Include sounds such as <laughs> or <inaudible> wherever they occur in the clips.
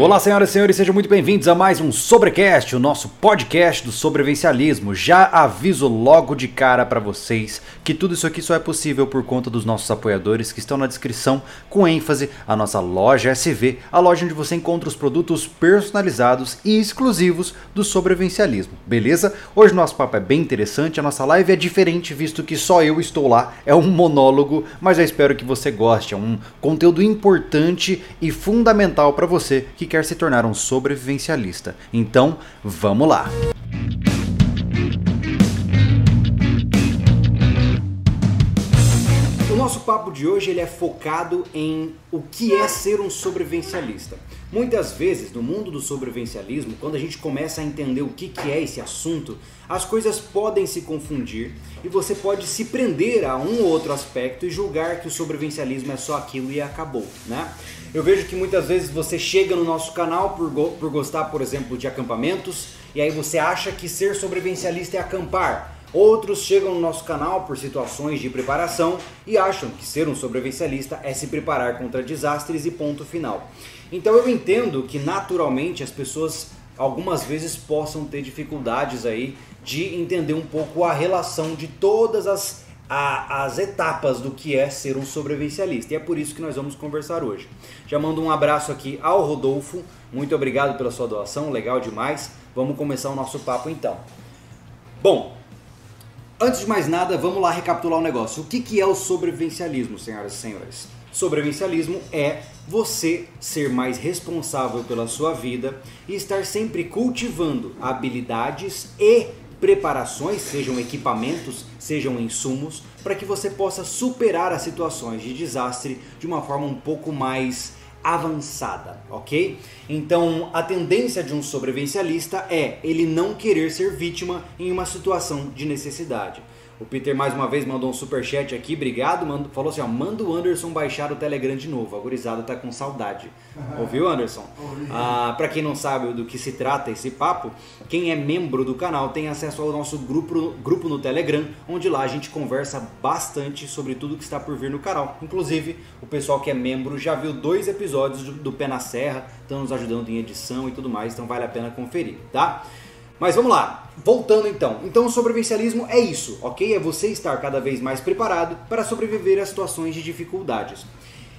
Olá, senhoras e senhores, sejam muito bem-vindos a mais um Sobrecast, o nosso podcast do sobrevivencialismo. Já aviso logo de cara para vocês que tudo isso aqui só é possível por conta dos nossos apoiadores que estão na descrição, com ênfase a nossa loja SV, a loja onde você encontra os produtos personalizados e exclusivos do sobrevivencialismo, beleza? Hoje nosso papo é bem interessante, a nossa live é diferente, visto que só eu estou lá, é um monólogo, mas eu espero que você goste, é um conteúdo importante e fundamental para você que quer se tornar um sobrevivencialista. Então, vamos lá! O nosso papo de hoje ele é focado em o que é ser um sobrevivencialista. Muitas vezes, no mundo do sobrevivencialismo, quando a gente começa a entender o que, que é esse assunto, as coisas podem se confundir e você pode se prender a um ou outro aspecto e julgar que o sobrevivencialismo é só aquilo e acabou, né? Eu vejo que muitas vezes você chega no nosso canal por, go por gostar, por exemplo, de acampamentos, e aí você acha que ser sobrevivencialista é acampar. Outros chegam no nosso canal por situações de preparação e acham que ser um sobrevivencialista é se preparar contra desastres e ponto final. Então eu entendo que naturalmente as pessoas algumas vezes possam ter dificuldades aí de entender um pouco a relação de todas as a, as etapas do que é ser um sobrevivencialista. E é por isso que nós vamos conversar hoje. Já mando um abraço aqui ao Rodolfo. Muito obrigado pela sua doação, legal demais. Vamos começar o nosso papo então. Bom, antes de mais nada, vamos lá recapitular o um negócio. O que, que é o sobrevivencialismo, senhoras e senhores? Sobrevivencialismo é você ser mais responsável pela sua vida e estar sempre cultivando habilidades e preparações, sejam equipamentos, sejam insumos, para que você possa superar as situações de desastre de uma forma um pouco mais avançada, ok? Então, a tendência de um sobrevivencialista é ele não querer ser vítima em uma situação de necessidade. O Peter mais uma vez mandou um super chat aqui, obrigado. Mando, falou assim: ó, manda o Anderson baixar o Telegram de novo. A gurizada tá com saudade. Uhum. <laughs> Ouviu, Anderson? Ah, para quem não sabe do que se trata esse papo, quem é membro do canal tem acesso ao nosso grupo, grupo no Telegram, onde lá a gente conversa bastante sobre tudo que está por vir no canal. Inclusive, o pessoal que é membro já viu dois episódios do, do Pé na Serra, estão nos ajudando em edição e tudo mais, então vale a pena conferir, tá? Mas vamos lá, voltando então. Então o sobrevivencialismo é isso, ok? É você estar cada vez mais preparado para sobreviver a situações de dificuldades.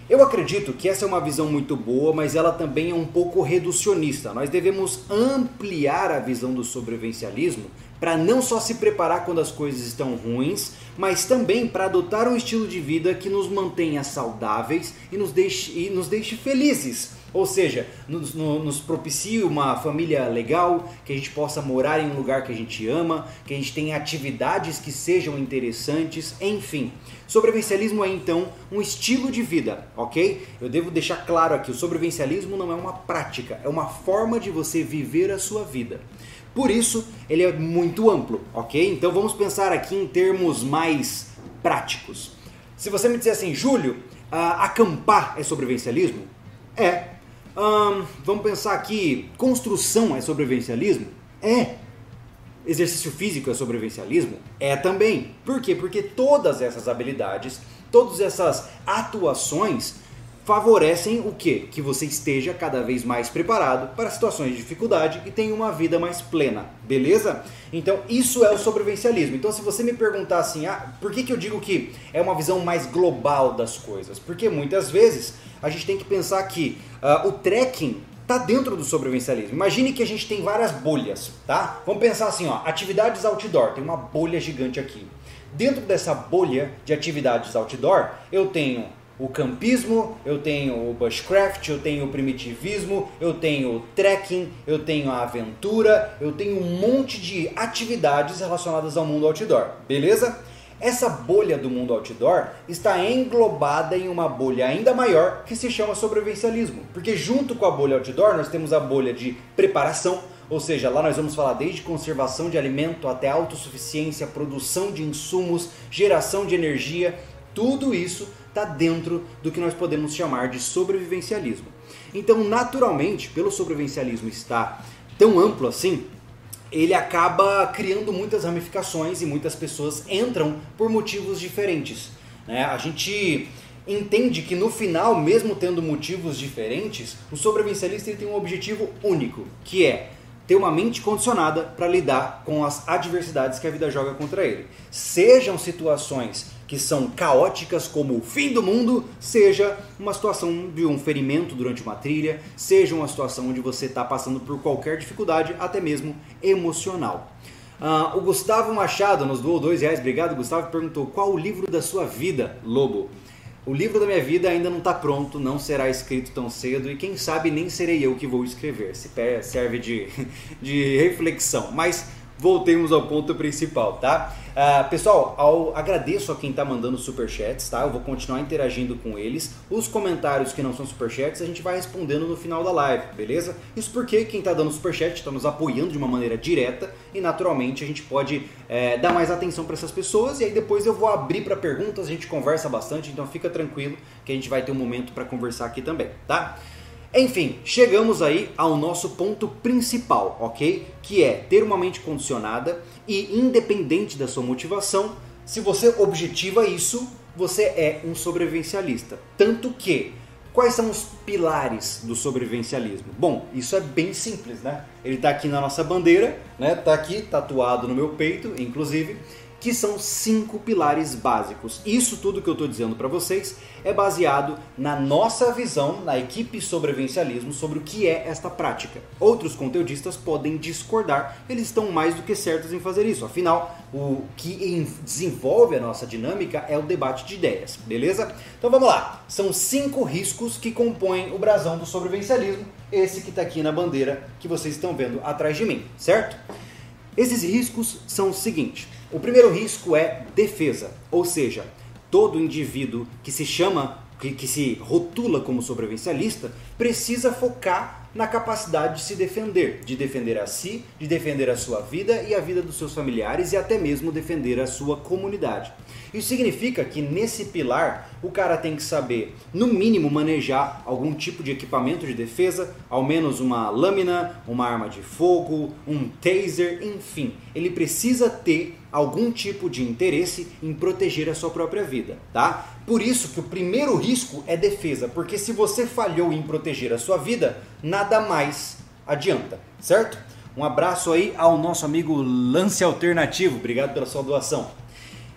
Eu acredito que essa é uma visão muito boa, mas ela também é um pouco reducionista. Nós devemos ampliar a visão do sobrevivencialismo para não só se preparar quando as coisas estão ruins, mas também para adotar um estilo de vida que nos mantenha saudáveis e nos deixe, e nos deixe felizes ou seja, nos, nos propicie uma família legal, que a gente possa morar em um lugar que a gente ama, que a gente tenha atividades que sejam interessantes, enfim. Sobrevivencialismo é então um estilo de vida, ok? Eu devo deixar claro aqui: o sobrevivencialismo não é uma prática, é uma forma de você viver a sua vida. Por isso, ele é muito amplo, ok? Então vamos pensar aqui em termos mais práticos. Se você me disser assim, Júlio, uh, acampar é sobrevivencialismo? É, vamos pensar aqui, construção é sobrevivencialismo? É. Exercício físico é sobrevivencialismo? É também. Por quê? Porque todas essas habilidades, todas essas atuações favorecem o quê? Que você esteja cada vez mais preparado para situações de dificuldade e tenha uma vida mais plena, beleza? Então isso é o sobrevivencialismo. Então se você me perguntar assim, ah, por que, que eu digo que é uma visão mais global das coisas? Porque muitas vezes a gente tem que pensar que uh, o trekking está dentro do sobrevivencialismo. Imagine que a gente tem várias bolhas, tá? Vamos pensar assim, ó, atividades outdoor, tem uma bolha gigante aqui. Dentro dessa bolha de atividades outdoor, eu tenho o campismo, eu tenho o bushcraft, eu tenho o primitivismo, eu tenho o trekking, eu tenho a aventura, eu tenho um monte de atividades relacionadas ao mundo outdoor, beleza? Essa bolha do mundo outdoor está englobada em uma bolha ainda maior que se chama sobrevivencialismo. Porque junto com a bolha outdoor nós temos a bolha de preparação, ou seja, lá nós vamos falar desde conservação de alimento até autossuficiência, produção de insumos, geração de energia, tudo isso está dentro do que nós podemos chamar de sobrevivencialismo. Então, naturalmente, pelo sobrevivencialismo estar tão amplo assim, ele acaba criando muitas ramificações e muitas pessoas entram por motivos diferentes. Né? A gente entende que no final, mesmo tendo motivos diferentes, o sobrevivencialista tem um objetivo único, que é ter uma mente condicionada para lidar com as adversidades que a vida joga contra ele. Sejam situações que são caóticas, como o fim do mundo, seja uma situação de um ferimento durante uma trilha, seja uma situação onde você está passando por qualquer dificuldade, até mesmo emocional. Uh, o Gustavo Machado nos doou dois reais, obrigado Gustavo, perguntou qual o livro da sua vida, Lobo? O livro da minha vida ainda não está pronto, não será escrito tão cedo e quem sabe nem serei eu que vou escrever. Se serve de, <laughs> de reflexão. Mas voltemos ao ponto principal, tá? Uh, pessoal, ao, agradeço a quem está mandando superchats, tá? Eu vou continuar interagindo com eles. Os comentários que não são superchats a gente vai respondendo no final da live, beleza? Isso porque quem está dando superchat está nos apoiando de uma maneira direta e naturalmente a gente pode é, dar mais atenção para essas pessoas e aí depois eu vou abrir para perguntas, a gente conversa bastante, então fica tranquilo que a gente vai ter um momento para conversar aqui também, tá? Enfim, chegamos aí ao nosso ponto principal, ok? Que é ter uma mente condicionada e independente da sua motivação, se você objetiva isso, você é um sobrevivencialista. Tanto que, quais são os pilares do sobrevivencialismo? Bom, isso é bem simples, né? Ele está aqui na nossa bandeira, né? Tá aqui tatuado no meu peito, inclusive que são cinco pilares básicos. Isso tudo que eu estou dizendo para vocês é baseado na nossa visão, na equipe sobrevivencialismo, sobre o que é esta prática. Outros conteudistas podem discordar, eles estão mais do que certos em fazer isso. Afinal, o que desenvolve a nossa dinâmica é o debate de ideias, beleza? Então vamos lá. São cinco riscos que compõem o brasão do sobrevivencialismo, esse que está aqui na bandeira que vocês estão vendo atrás de mim, certo? Esses riscos são o seguinte. O primeiro risco é defesa, ou seja, todo indivíduo que se chama, que, que se rotula como sobrevivencialista, precisa focar na capacidade de se defender, de defender a si, de defender a sua vida e a vida dos seus familiares e até mesmo defender a sua comunidade. Isso significa que nesse pilar o cara tem que saber, no mínimo, manejar algum tipo de equipamento de defesa, ao menos uma lâmina, uma arma de fogo, um taser, enfim. Ele precisa ter algum tipo de interesse em proteger a sua própria vida, tá? Por isso que o primeiro risco é defesa, porque se você falhou em proteger a sua vida, nada mais adianta, certo? Um abraço aí ao nosso amigo Lance Alternativo, obrigado pela sua doação.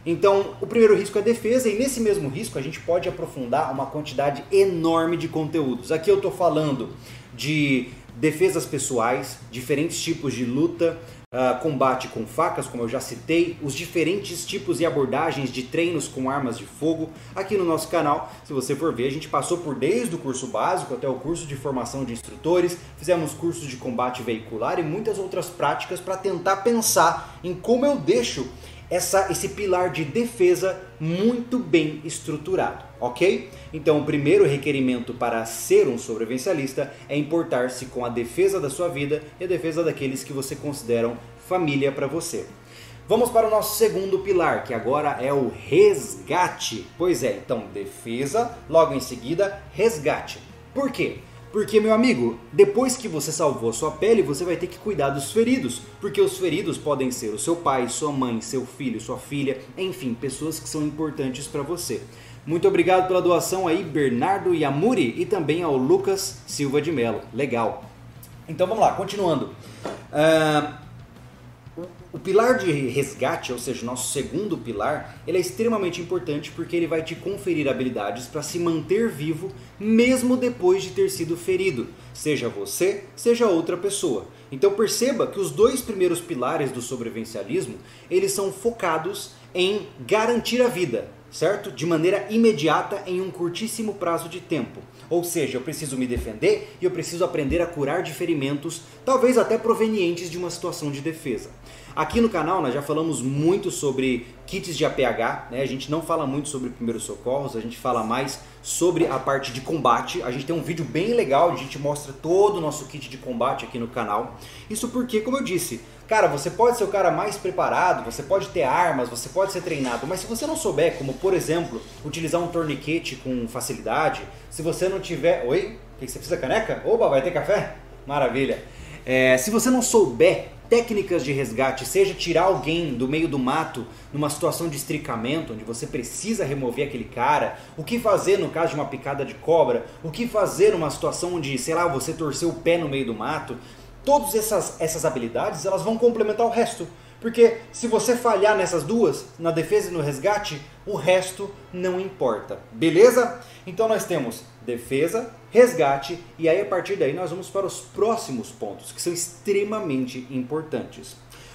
Então, o primeiro risco é defesa, e nesse mesmo risco a gente pode aprofundar uma quantidade enorme de conteúdos. Aqui eu estou falando de defesas pessoais, diferentes tipos de luta, uh, combate com facas, como eu já citei, os diferentes tipos e abordagens de treinos com armas de fogo. Aqui no nosso canal, se você for ver, a gente passou por desde o curso básico até o curso de formação de instrutores, fizemos cursos de combate veicular e muitas outras práticas para tentar pensar em como eu deixo essa, esse pilar de defesa muito bem estruturado, ok? Então, o primeiro requerimento para ser um sobrevivencialista é importar-se com a defesa da sua vida e a defesa daqueles que você consideram família para você. Vamos para o nosso segundo pilar, que agora é o resgate. Pois é, então defesa, logo em seguida resgate. Por quê? Porque, meu amigo, depois que você salvou a sua pele, você vai ter que cuidar dos feridos. Porque os feridos podem ser o seu pai, sua mãe, seu filho, sua filha, enfim, pessoas que são importantes para você. Muito obrigado pela doação aí, Bernardo Yamuri, e também ao Lucas Silva de Mello. Legal. Então vamos lá, continuando. Uh, o pilar de resgate, ou seja, nosso segundo pilar, ele é extremamente importante porque ele vai te conferir habilidades para se manter vivo mesmo depois de ter sido ferido, seja você, seja outra pessoa. Então perceba que os dois primeiros pilares do sobrevivencialismo, eles são focados em garantir a vida, certo? De maneira imediata em um curtíssimo prazo de tempo. Ou seja, eu preciso me defender e eu preciso aprender a curar de ferimentos, talvez até provenientes de uma situação de defesa. Aqui no canal nós já falamos muito sobre kits de APH, né? a gente não fala muito sobre primeiros socorros, a gente fala mais sobre a parte de combate. A gente tem um vídeo bem legal, a gente mostra todo o nosso kit de combate aqui no canal. Isso porque, como eu disse, cara, você pode ser o cara mais preparado, você pode ter armas, você pode ser treinado, mas se você não souber, como por exemplo, utilizar um torniquete com facilidade, se você não tiver. Oi? O que você precisa, caneca? Opa, vai ter café? Maravilha! É, se você não souber técnicas de resgate, seja tirar alguém do meio do mato numa situação de estricamento, onde você precisa remover aquele cara, o que fazer no caso de uma picada de cobra, o que fazer numa situação onde, sei lá, você torceu o pé no meio do mato, todas essas, essas habilidades elas vão complementar o resto. Porque se você falhar nessas duas, na defesa e no resgate, o resto não importa. Beleza? Então nós temos defesa, resgate e aí a partir daí nós vamos para os próximos pontos que são extremamente importantes.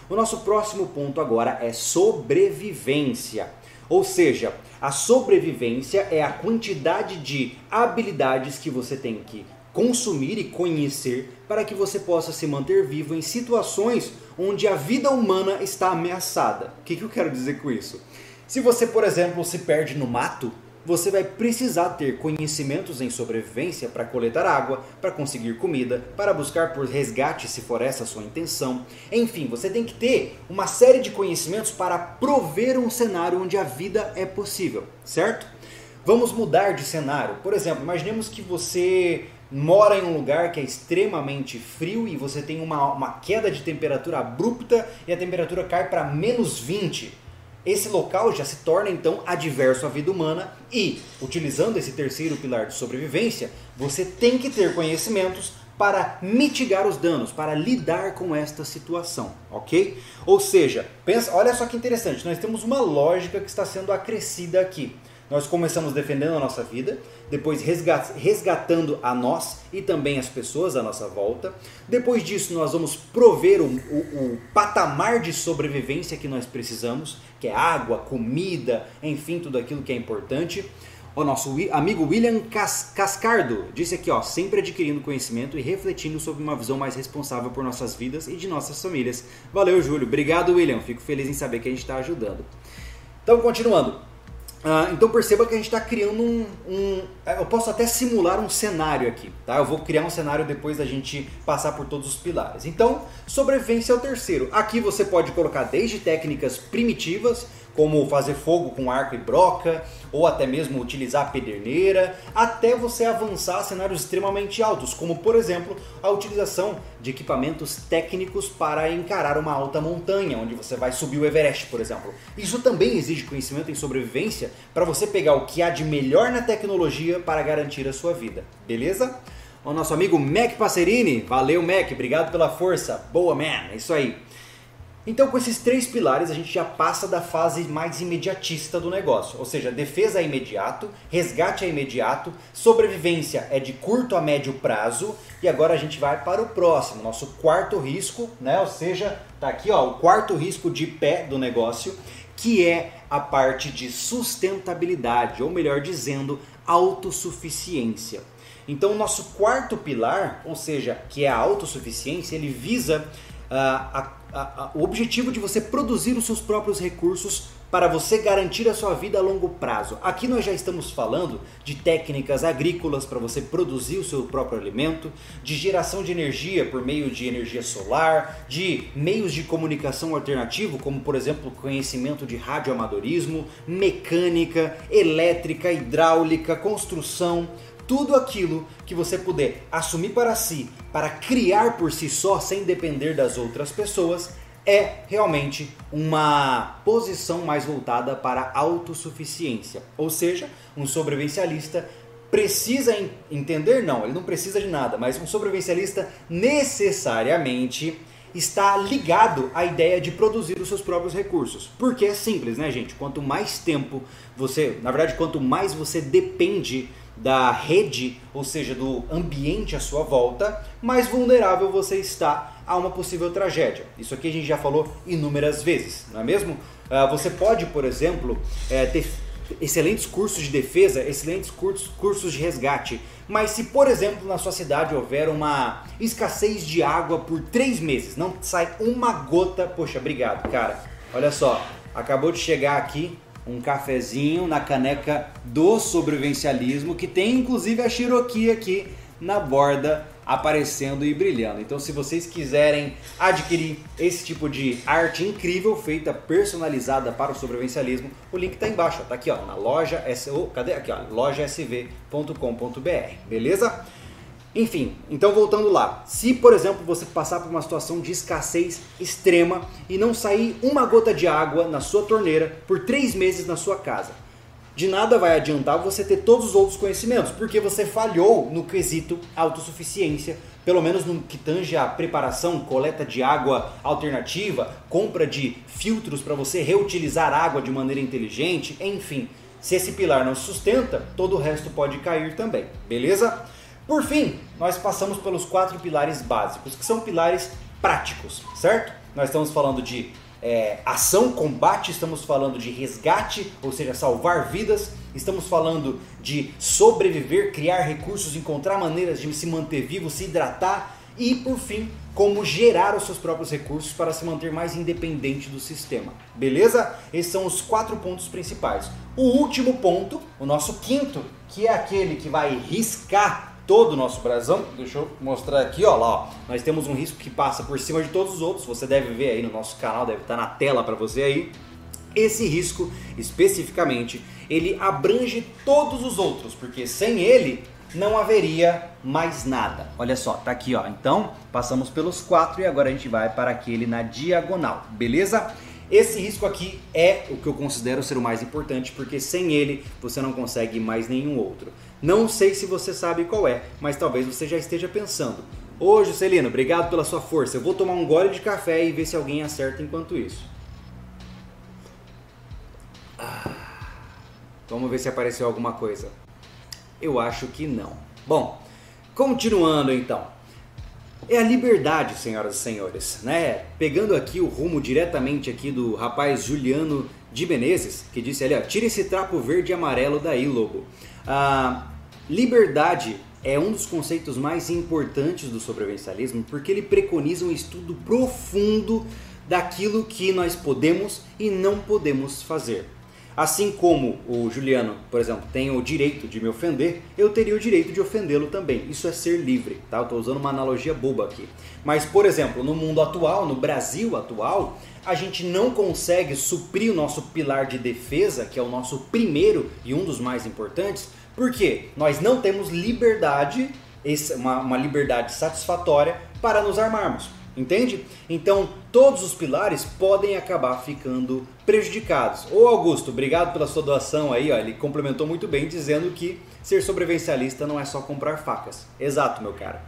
O nosso próximo ponto agora é sobrevivência. Ou seja, a sobrevivência é a quantidade de habilidades que você tem que consumir e conhecer para que você possa se manter vivo em situações onde a vida humana está ameaçada. O que, que eu quero dizer com isso? Se você, por exemplo, se perde no mato, você vai precisar ter conhecimentos em sobrevivência para coletar água, para conseguir comida, para buscar por resgate se for essa a sua intenção. Enfim, você tem que ter uma série de conhecimentos para prover um cenário onde a vida é possível, certo? Vamos mudar de cenário. Por exemplo, imaginemos que você mora em um lugar que é extremamente frio e você tem uma, uma queda de temperatura abrupta e a temperatura cai para menos 20. Esse local já se torna então adverso à vida humana e, utilizando esse terceiro pilar de sobrevivência, você tem que ter conhecimentos para mitigar os danos, para lidar com esta situação, ok? Ou seja, pensa, olha só que interessante, nós temos uma lógica que está sendo acrescida aqui. Nós começamos defendendo a nossa vida, depois resgatando a nós e também as pessoas à nossa volta. Depois disso, nós vamos prover o, o, o patamar de sobrevivência que nós precisamos, que é água, comida, enfim, tudo aquilo que é importante. O nosso amigo William Cas Cascardo disse aqui, ó, sempre adquirindo conhecimento e refletindo sobre uma visão mais responsável por nossas vidas e de nossas famílias. Valeu, Júlio. Obrigado, William. Fico feliz em saber que a gente está ajudando. Então, continuando. Uh, então perceba que a gente está criando um, um, Eu posso até simular um cenário aqui, tá? Eu vou criar um cenário depois da gente passar por todos os pilares. Então, sobrevivência é o terceiro. Aqui você pode colocar desde técnicas primitivas, como fazer fogo com arco e broca, ou até mesmo utilizar a pederneira, até você avançar a cenários extremamente altos, como por exemplo a utilização de equipamentos técnicos para encarar uma alta montanha, onde você vai subir o Everest, por exemplo. Isso também exige conhecimento em sobrevivência para você pegar o que há de melhor na tecnologia para garantir a sua vida, beleza? O nosso amigo Mac Passerini, valeu Mac, obrigado pela força, boa man, é isso aí. Então, com esses três pilares, a gente já passa da fase mais imediatista do negócio. Ou seja, defesa é imediato, resgate é imediato, sobrevivência é de curto a médio prazo. E agora a gente vai para o próximo, nosso quarto risco, né? Ou seja, tá aqui ó, o quarto risco de pé do negócio, que é a parte de sustentabilidade, ou melhor dizendo, autossuficiência. Então, o nosso quarto pilar, ou seja, que é a autossuficiência, ele visa uh, a a, a, o objetivo de você produzir os seus próprios recursos para você garantir a sua vida a longo prazo. Aqui nós já estamos falando de técnicas agrícolas para você produzir o seu próprio alimento, de geração de energia por meio de energia solar, de meios de comunicação alternativo, como por exemplo conhecimento de radioamadorismo, mecânica, elétrica, hidráulica, construção tudo aquilo que você puder assumir para si, para criar por si só, sem depender das outras pessoas, é realmente uma posição mais voltada para a autossuficiência. Ou seja, um sobrevivencialista precisa entender, não, ele não precisa de nada, mas um sobrevivencialista necessariamente está ligado à ideia de produzir os seus próprios recursos. Porque é simples, né, gente? Quanto mais tempo você, na verdade, quanto mais você depende da rede, ou seja, do ambiente à sua volta, mais vulnerável você está a uma possível tragédia. Isso aqui a gente já falou inúmeras vezes, não é mesmo? Ah, você pode, por exemplo, eh, ter excelentes cursos de defesa, excelentes cursos, cursos de resgate, mas se, por exemplo, na sua cidade houver uma escassez de água por três meses, não sai uma gota, poxa, obrigado, cara. Olha só, acabou de chegar aqui um cafezinho na caneca do sobrevivencialismo, que tem inclusive a Cherokee aqui na borda aparecendo e brilhando. Então, se vocês quiserem adquirir esse tipo de arte incrível, feita personalizada para o sobrevivencialismo, o link está embaixo, está aqui ó, na loja, cadê aqui ó, lojasv.com.br, beleza? Enfim, então voltando lá. Se, por exemplo, você passar por uma situação de escassez extrema e não sair uma gota de água na sua torneira por três meses na sua casa, de nada vai adiantar você ter todos os outros conhecimentos, porque você falhou no quesito autossuficiência, pelo menos no que tange a preparação, coleta de água alternativa, compra de filtros para você reutilizar água de maneira inteligente, enfim. Se esse pilar não sustenta, todo o resto pode cair também, beleza? Por fim, nós passamos pelos quatro pilares básicos, que são pilares práticos, certo? Nós estamos falando de é, ação, combate, estamos falando de resgate, ou seja, salvar vidas, estamos falando de sobreviver, criar recursos, encontrar maneiras de se manter vivo, se hidratar e, por fim, como gerar os seus próprios recursos para se manter mais independente do sistema. Beleza? Esses são os quatro pontos principais. O último ponto, o nosso quinto, que é aquele que vai riscar todo o nosso brasão. Deixa eu mostrar aqui, ó, lá, ó. Nós temos um risco que passa por cima de todos os outros. Você deve ver aí no nosso canal, deve estar na tela para você aí. Esse risco, especificamente, ele abrange todos os outros, porque sem ele não haveria mais nada. Olha só, tá aqui, ó. Então, passamos pelos quatro e agora a gente vai para aquele na diagonal, beleza? Esse risco aqui é o que eu considero ser o mais importante, porque sem ele você não consegue mais nenhum outro. Não sei se você sabe qual é, mas talvez você já esteja pensando. Ô Juscelino, obrigado pela sua força. Eu vou tomar um gole de café e ver se alguém acerta enquanto isso. Ah, vamos ver se apareceu alguma coisa. Eu acho que não. Bom, continuando então. É a liberdade, senhoras e senhores, né? Pegando aqui o rumo diretamente aqui do rapaz Juliano de Menezes, que disse ali, ó, tira esse trapo verde e amarelo daí, lobo. A liberdade é um dos conceitos mais importantes do sobrevivencialismo porque ele preconiza um estudo profundo daquilo que nós podemos e não podemos fazer. Assim como o Juliano, por exemplo, tem o direito de me ofender, eu teria o direito de ofendê-lo também. Isso é ser livre, tá? Eu estou usando uma analogia boba aqui. Mas, por exemplo, no mundo atual, no Brasil atual, a gente não consegue suprir o nosso pilar de defesa, que é o nosso primeiro e um dos mais importantes, porque nós não temos liberdade, uma, uma liberdade satisfatória para nos armarmos. Entende? Então, todos os pilares podem acabar ficando prejudicados. Ô Augusto, obrigado pela sua doação aí, ó, ele complementou muito bem dizendo que ser sobrevivencialista não é só comprar facas. Exato, meu cara.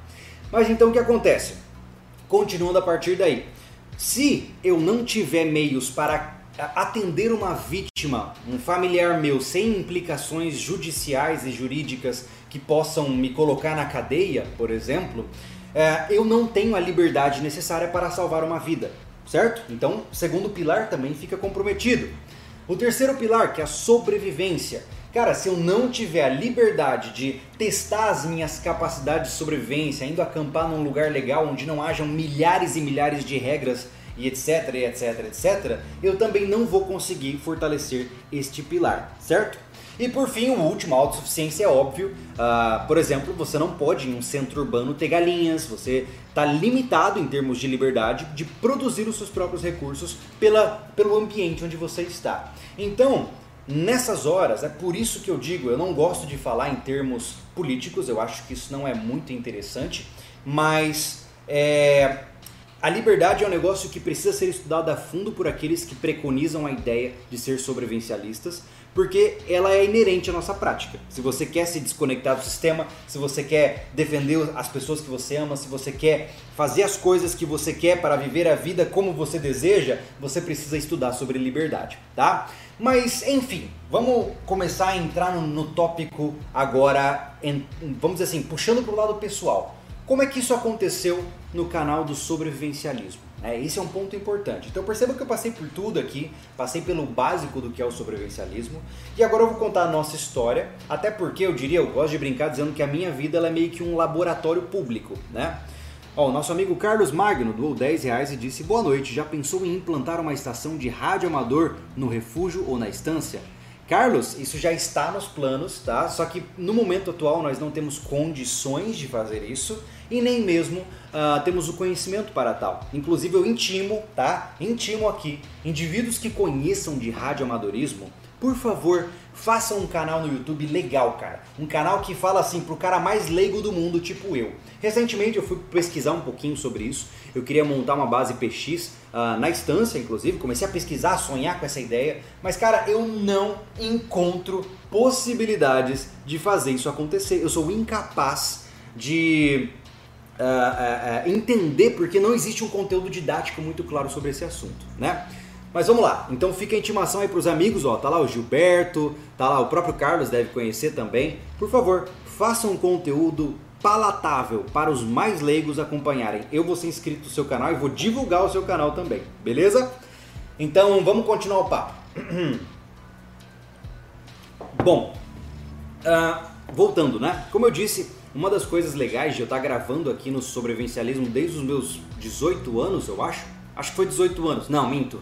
Mas então o que acontece? Continuando a partir daí. Se eu não tiver meios para atender uma vítima, um familiar meu, sem implicações judiciais e jurídicas que possam me colocar na cadeia, por exemplo, é, eu não tenho a liberdade necessária para salvar uma vida, certo? Então, o segundo pilar também fica comprometido. O terceiro pilar, que é a sobrevivência. Cara, se eu não tiver a liberdade de testar as minhas capacidades de sobrevivência, indo acampar num lugar legal onde não hajam milhares e milhares de regras e etc, etc, etc, eu também não vou conseguir fortalecer este pilar, certo? E por fim, o último, a autossuficiência é óbvio. Uh, por exemplo, você não pode em um centro urbano ter galinhas, você está limitado em termos de liberdade de produzir os seus próprios recursos pela, pelo ambiente onde você está. Então, nessas horas, é por isso que eu digo, eu não gosto de falar em termos políticos, eu acho que isso não é muito interessante, mas é, a liberdade é um negócio que precisa ser estudado a fundo por aqueles que preconizam a ideia de ser sobrevivencialistas, porque ela é inerente à nossa prática. Se você quer se desconectar do sistema, se você quer defender as pessoas que você ama, se você quer fazer as coisas que você quer para viver a vida como você deseja, você precisa estudar sobre liberdade, tá? Mas enfim, vamos começar a entrar no, no tópico agora, em, vamos dizer assim, puxando para o lado pessoal. Como é que isso aconteceu no canal do sobrevivencialismo? É, esse é um ponto importante. Então perceba que eu passei por tudo aqui, passei pelo básico do que é o sobrevivencialismo e agora eu vou contar a nossa história, até porque eu diria, eu gosto de brincar dizendo que a minha vida é meio que um laboratório público, né? Ó, o nosso amigo Carlos Magno doou 10 reais e disse: Boa noite, já pensou em implantar uma estação de rádio amador no refúgio ou na estância? Carlos, isso já está nos planos, tá? Só que no momento atual nós não temos condições de fazer isso e nem mesmo uh, temos o conhecimento para tal. Inclusive eu intimo, tá? Intimo aqui indivíduos que conheçam de radioamadorismo por favor, faça um canal no YouTube legal, cara. Um canal que fala assim pro cara mais leigo do mundo, tipo eu. Recentemente eu fui pesquisar um pouquinho sobre isso. Eu queria montar uma base PX uh, ah, na instância, inclusive. Comecei a pesquisar, a sonhar com essa ideia. Mas, cara, eu não encontro possibilidades de fazer isso acontecer. Eu sou incapaz de uh, uh, entender porque não existe um conteúdo didático muito claro sobre esse assunto, né? Mas vamos lá, então fica a intimação aí para os amigos, ó, tá lá o Gilberto, tá lá o próprio Carlos deve conhecer também. Por favor, façam um conteúdo palatável para os mais leigos acompanharem. Eu vou ser inscrito no seu canal e vou divulgar o seu canal também, beleza? Então vamos continuar o papo. <clears throat> Bom, uh, voltando, né? Como eu disse, uma das coisas legais de eu estar gravando aqui no sobrevivencialismo desde os meus 18 anos, eu acho. Acho que foi 18 anos. Não, minto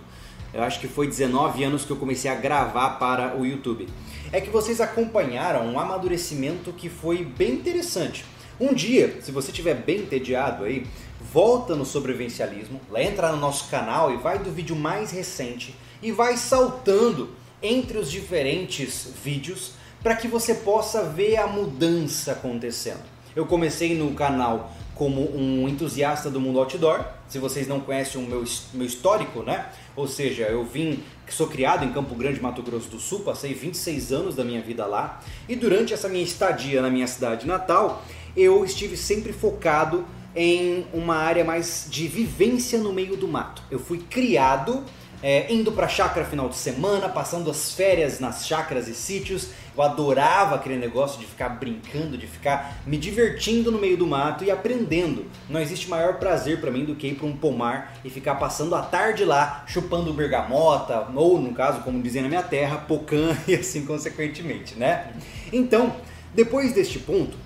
eu acho que foi 19 anos que eu comecei a gravar para o YouTube. É que vocês acompanharam um amadurecimento que foi bem interessante. Um dia, se você estiver bem entediado aí, volta no sobrevivencialismo, entra no nosso canal e vai do vídeo mais recente e vai saltando entre os diferentes vídeos para que você possa ver a mudança acontecendo. Eu comecei no canal como um entusiasta do mundo outdoor. Se vocês não conhecem o meu, meu histórico, né? Ou seja, eu vim, sou criado em Campo Grande, Mato Grosso do Sul, passei 26 anos da minha vida lá. E durante essa minha estadia na minha cidade natal, eu estive sempre focado em uma área mais de vivência no meio do mato. Eu fui criado é, indo para chácara final de semana, passando as férias nas chácaras e sítios. Eu adorava aquele negócio de ficar brincando, de ficar me divertindo no meio do mato e aprendendo. Não existe maior prazer para mim do que ir para um pomar e ficar passando a tarde lá, chupando bergamota, ou no caso, como dizem na minha terra, pocã <laughs> e assim consequentemente, né? Então, depois deste ponto,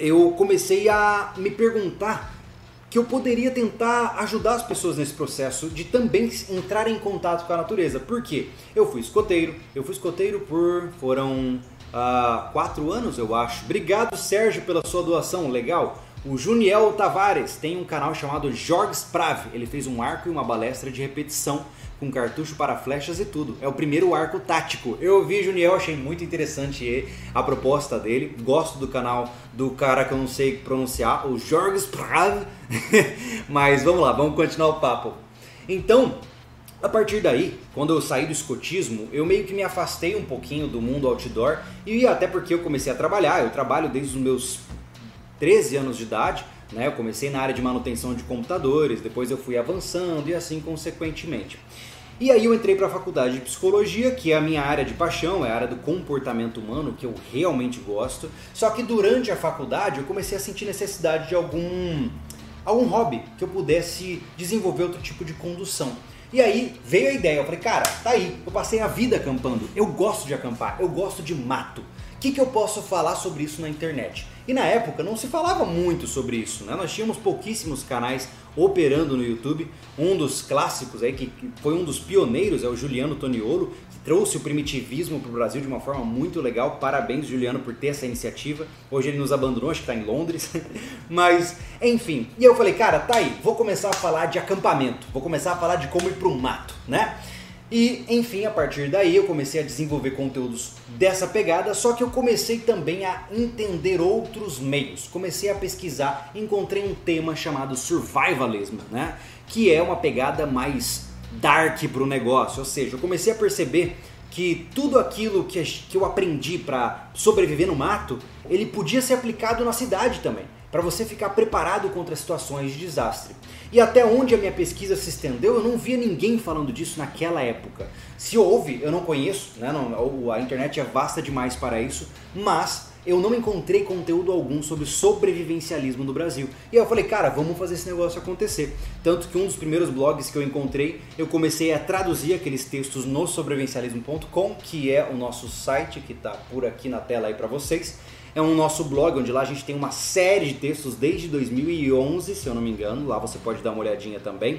eu comecei a me perguntar que eu poderia tentar ajudar as pessoas nesse processo de também entrar em contato com a natureza. Por quê? Eu fui escoteiro, eu fui escoteiro por foram uh, quatro anos, eu acho. Obrigado, Sérgio, pela sua doação, legal. O Juniel Tavares tem um canal chamado Jorgs Prav. Ele fez um arco e uma balestra de repetição com cartucho para flechas e tudo. É o primeiro arco tático. Eu vi Juniel, achei muito interessante a proposta dele. Gosto do canal do cara que eu não sei pronunciar, o Jorgs Prav. <laughs> Mas vamos lá, vamos continuar o papo. Então, a partir daí, quando eu saí do escotismo, eu meio que me afastei um pouquinho do mundo outdoor e até porque eu comecei a trabalhar. Eu trabalho desde os meus 13 anos de idade, né? Eu comecei na área de manutenção de computadores, depois eu fui avançando e assim consequentemente. E aí eu entrei para a faculdade de psicologia, que é a minha área de paixão, é a área do comportamento humano, que eu realmente gosto. Só que durante a faculdade eu comecei a sentir necessidade de algum algum hobby que eu pudesse desenvolver outro tipo de condução. E aí veio a ideia, eu falei, cara, tá aí, eu passei a vida acampando, eu gosto de acampar, eu gosto de mato. O que, que eu posso falar sobre isso na internet? E na época não se falava muito sobre isso, né? Nós tínhamos pouquíssimos canais operando no YouTube. Um dos clássicos aí, que foi um dos pioneiros, é o Juliano Toniolo, que trouxe o primitivismo para o Brasil de uma forma muito legal. Parabéns, Juliano, por ter essa iniciativa. Hoje ele nos abandonou, acho que está em Londres. <laughs> Mas, enfim. E eu falei, cara, tá aí, vou começar a falar de acampamento, vou começar a falar de como ir para o mato, né? E, enfim, a partir daí eu comecei a desenvolver conteúdos dessa pegada, só que eu comecei também a entender outros meios. Comecei a pesquisar, encontrei um tema chamado survivalism, né? Que é uma pegada mais dark para o negócio, ou seja, eu comecei a perceber que tudo aquilo que eu aprendi para sobreviver no mato, ele podia ser aplicado na cidade também para você ficar preparado contra situações de desastre. E até onde a minha pesquisa se estendeu, eu não via ninguém falando disso naquela época. Se houve, eu não conheço, né? não, a internet é vasta demais para isso, mas eu não encontrei conteúdo algum sobre sobrevivencialismo no Brasil. E eu falei, cara, vamos fazer esse negócio acontecer. Tanto que um dos primeiros blogs que eu encontrei, eu comecei a traduzir aqueles textos no sobrevivencialismo.com, que é o nosso site que está por aqui na tela aí para vocês é um nosso blog, onde lá a gente tem uma série de textos desde 2011, se eu não me engano, lá você pode dar uma olhadinha também.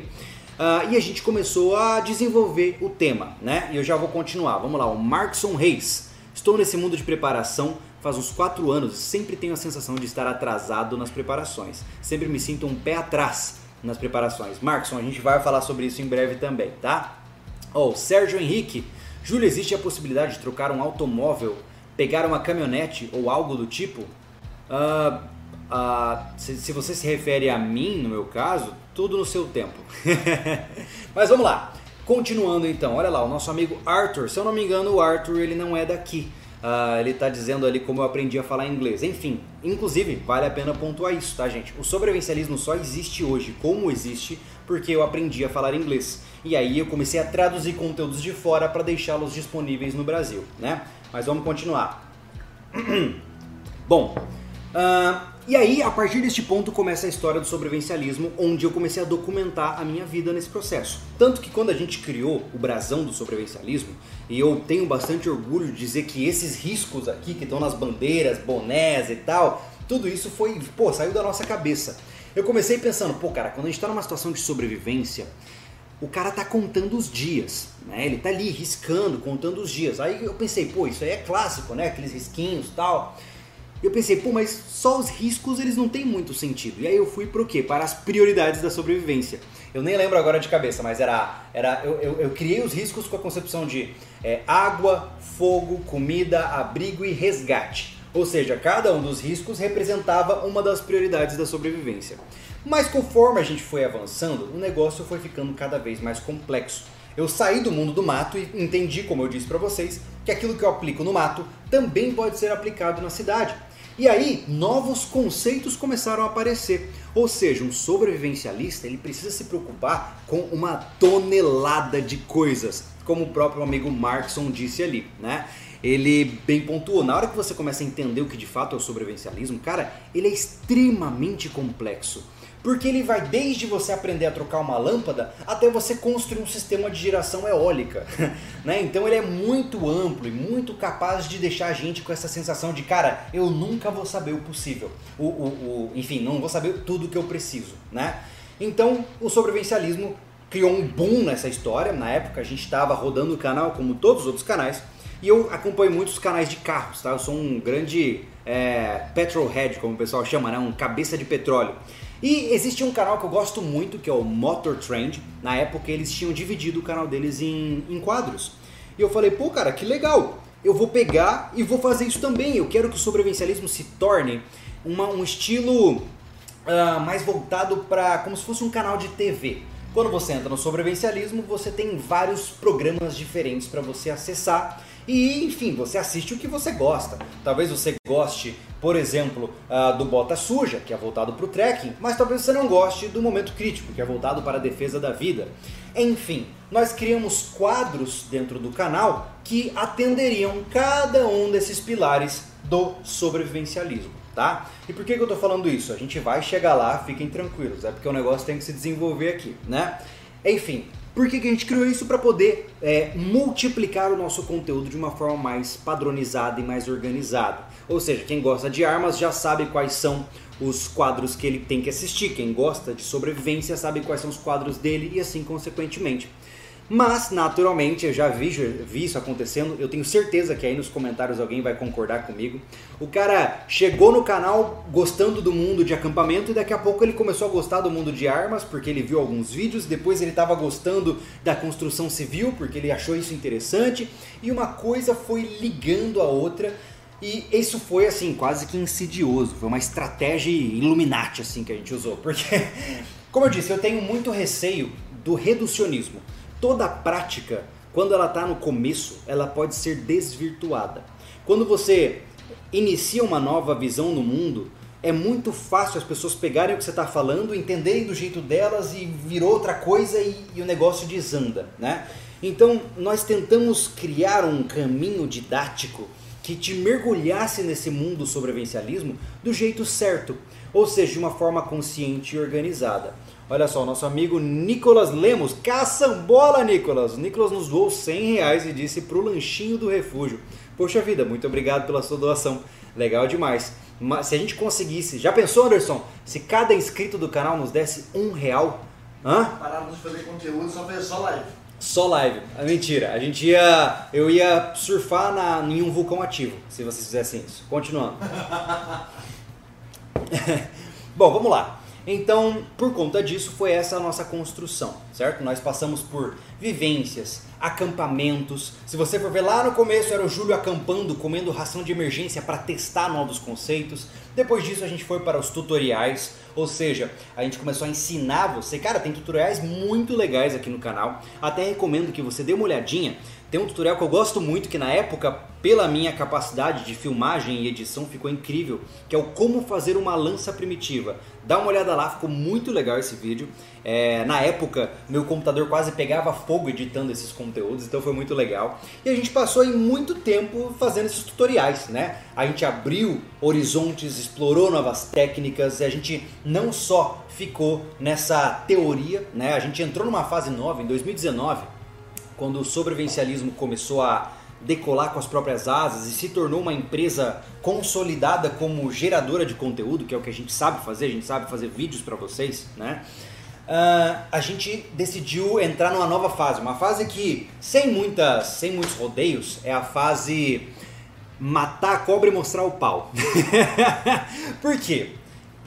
Uh, e a gente começou a desenvolver o tema, né? E eu já vou continuar. Vamos lá, o Markson Reis. Estou nesse mundo de preparação faz uns 4 anos e sempre tenho a sensação de estar atrasado nas preparações. Sempre me sinto um pé atrás nas preparações. Markson, a gente vai falar sobre isso em breve também, tá? Oh, Sérgio Henrique Júlio, existe a possibilidade de trocar um automóvel, pegar uma caminhonete ou algo do tipo? Uh, uh, se, se você se refere a mim, no meu caso, tudo no seu tempo. <laughs> Mas vamos lá. Continuando então, olha lá, o nosso amigo Arthur. Se eu não me engano, o Arthur ele não é daqui. Uh, ele está dizendo ali como eu aprendi a falar inglês. Enfim, inclusive, vale a pena pontuar isso, tá, gente? O sobrevivencialismo só existe hoje como existe porque eu aprendi a falar inglês. E aí eu comecei a traduzir conteúdos de fora para deixá-los disponíveis no Brasil, né? Mas vamos continuar. <clears throat> Bom, uh, e aí, a partir deste ponto, começa a história do sobrevivencialismo, onde eu comecei a documentar a minha vida nesse processo. Tanto que quando a gente criou o brasão do sobrevivencialismo, e eu tenho bastante orgulho de dizer que esses riscos aqui, que estão nas bandeiras, bonés e tal, tudo isso foi, pô, saiu da nossa cabeça. Eu comecei pensando, pô, cara, quando a gente está numa situação de sobrevivência, o cara tá contando os dias, né? Ele tá ali riscando, contando os dias. Aí eu pensei, pô, isso aí é clássico, né? Aqueles risquinhos tal eu pensei, pô, mas só os riscos eles não têm muito sentido. E aí eu fui pro quê? Para as prioridades da sobrevivência. Eu nem lembro agora de cabeça, mas era. era eu, eu, eu criei os riscos com a concepção de é, água, fogo, comida, abrigo e resgate. Ou seja, cada um dos riscos representava uma das prioridades da sobrevivência. Mas conforme a gente foi avançando, o negócio foi ficando cada vez mais complexo. Eu saí do mundo do mato e entendi, como eu disse para vocês, que aquilo que eu aplico no mato também pode ser aplicado na cidade. E aí, novos conceitos começaram a aparecer. Ou seja, um sobrevivencialista ele precisa se preocupar com uma tonelada de coisas, como o próprio amigo Markson disse ali, né? Ele bem pontuou, na hora que você começa a entender o que de fato é o sobrevivencialismo, cara, ele é extremamente complexo. Porque ele vai desde você aprender a trocar uma lâmpada até você construir um sistema de geração eólica. <laughs> né? Então ele é muito amplo e muito capaz de deixar a gente com essa sensação de, cara, eu nunca vou saber o possível. O, o, o, enfim, não vou saber tudo o que eu preciso. Né? Então o sobrevivencialismo criou um boom nessa história. Na época a gente estava rodando o canal como todos os outros canais. E eu acompanho muitos canais de carros, tá? Eu sou um grande é, petrolhead, como o pessoal chama, né? Um cabeça de petróleo. E existe um canal que eu gosto muito, que é o Motor Trend. Na época eles tinham dividido o canal deles em, em quadros. E eu falei, pô, cara, que legal. Eu vou pegar e vou fazer isso também. Eu quero que o sobrevivencialismo se torne uma, um estilo uh, mais voltado para como se fosse um canal de TV. Quando você entra no sobrevivencialismo, você tem vários programas diferentes para você acessar e enfim, você assiste o que você gosta. Talvez você goste, por exemplo, uh, do Bota Suja, que é voltado para o trekking, mas talvez você não goste do Momento Crítico, que é voltado para a defesa da vida. Enfim, nós criamos quadros dentro do canal que atenderiam cada um desses pilares do sobrevivencialismo, tá? E por que, que eu estou falando isso? A gente vai chegar lá, fiquem tranquilos, é porque o negócio tem que se desenvolver aqui, né? Enfim, por que, que a gente criou isso? Para poder é, multiplicar o nosso conteúdo de uma forma mais padronizada e mais organizada. Ou seja, quem gosta de armas já sabe quais são os quadros que ele tem que assistir. Quem gosta de sobrevivência sabe quais são os quadros dele e assim consequentemente. Mas, naturalmente, eu já vi, já vi isso acontecendo. Eu tenho certeza que aí nos comentários alguém vai concordar comigo. O cara chegou no canal gostando do mundo de acampamento e daqui a pouco ele começou a gostar do mundo de armas porque ele viu alguns vídeos. Depois ele estava gostando da construção civil porque ele achou isso interessante. E uma coisa foi ligando a outra. E isso foi assim, quase que insidioso. Foi uma estratégia Illuminati assim que a gente usou. Porque, <laughs> como eu disse, eu tenho muito receio do reducionismo toda prática, quando ela está no começo, ela pode ser desvirtuada. Quando você inicia uma nova visão no mundo, é muito fácil as pessoas pegarem o que você está falando, entenderem do jeito delas e virou outra coisa e, e o negócio desanda, né? Então nós tentamos criar um caminho didático que te mergulhasse nesse mundo do sobrevivencialismo do jeito certo, ou seja, de uma forma consciente e organizada. Olha só, nosso amigo Nicolas Lemos, caçambola Nicolas! Nicolas nos doou 100 reais e disse pro lanchinho do refúgio. Poxa vida, muito obrigado pela sua doação, legal demais. Mas se a gente conseguisse, já pensou Anderson, se cada inscrito do canal nos desse um real? Hã? Parávamos de fazer conteúdo, só fazer só live. Só live. É mentira. A gente ia. Eu ia surfar na, em um vulcão ativo, se vocês fizessem isso. Continuando. <laughs> Bom, vamos lá. Então, por conta disso, foi essa a nossa construção, certo? Nós passamos por vivências, acampamentos. Se você for ver lá no começo era o Júlio acampando, comendo ração de emergência para testar novos conceitos. Depois disso a gente foi para os tutoriais, ou seja, a gente começou a ensinar você. Cara, tem tutoriais muito legais aqui no canal. Até recomendo que você dê uma olhadinha tem um tutorial que eu gosto muito, que na época, pela minha capacidade de filmagem e edição, ficou incrível, que é o como fazer uma lança primitiva. Dá uma olhada lá, ficou muito legal esse vídeo. É, na época, meu computador quase pegava fogo editando esses conteúdos, então foi muito legal. E a gente passou aí muito tempo fazendo esses tutoriais, né? A gente abriu horizontes, explorou novas técnicas, a gente não só ficou nessa teoria, né? A gente entrou numa fase nova em 2019 quando o sobrevivencialismo começou a decolar com as próprias asas e se tornou uma empresa consolidada como geradora de conteúdo, que é o que a gente sabe fazer, a gente sabe fazer vídeos para vocês, né? Uh, a gente decidiu entrar numa nova fase, uma fase que sem muitas, sem muitos rodeios, é a fase matar a cobra e mostrar o pau. <laughs> Por quê?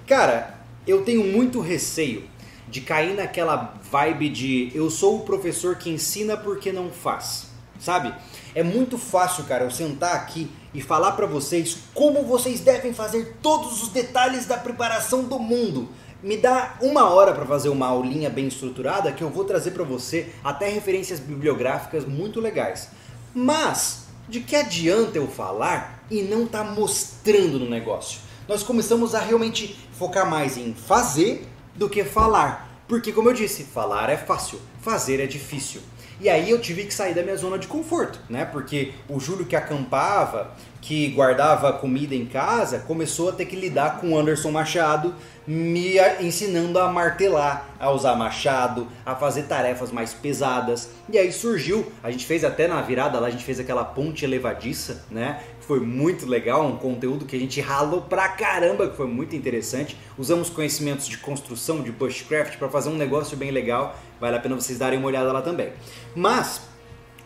Cara, eu tenho muito receio de cair naquela vibe de eu sou o professor que ensina porque não faz, sabe? É muito fácil, cara, eu sentar aqui e falar para vocês como vocês devem fazer todos os detalhes da preparação do mundo. Me dá uma hora para fazer uma aulinha bem estruturada que eu vou trazer para você até referências bibliográficas muito legais. Mas de que adianta eu falar e não tá mostrando no negócio? Nós começamos a realmente focar mais em fazer do que falar. Porque, como eu disse, falar é fácil, fazer é difícil. E aí eu tive que sair da minha zona de conforto, né? Porque o Júlio que acampava, que guardava comida em casa, começou a ter que lidar com o Anderson Machado, me ensinando a martelar, a usar machado, a fazer tarefas mais pesadas. E aí surgiu, a gente fez até na virada lá, a gente fez aquela ponte elevadiça, né? foi muito legal, um conteúdo que a gente ralou pra caramba, que foi muito interessante. Usamos conhecimentos de construção, de bushcraft, para fazer um negócio bem legal. Vale a pena vocês darem uma olhada lá também. Mas,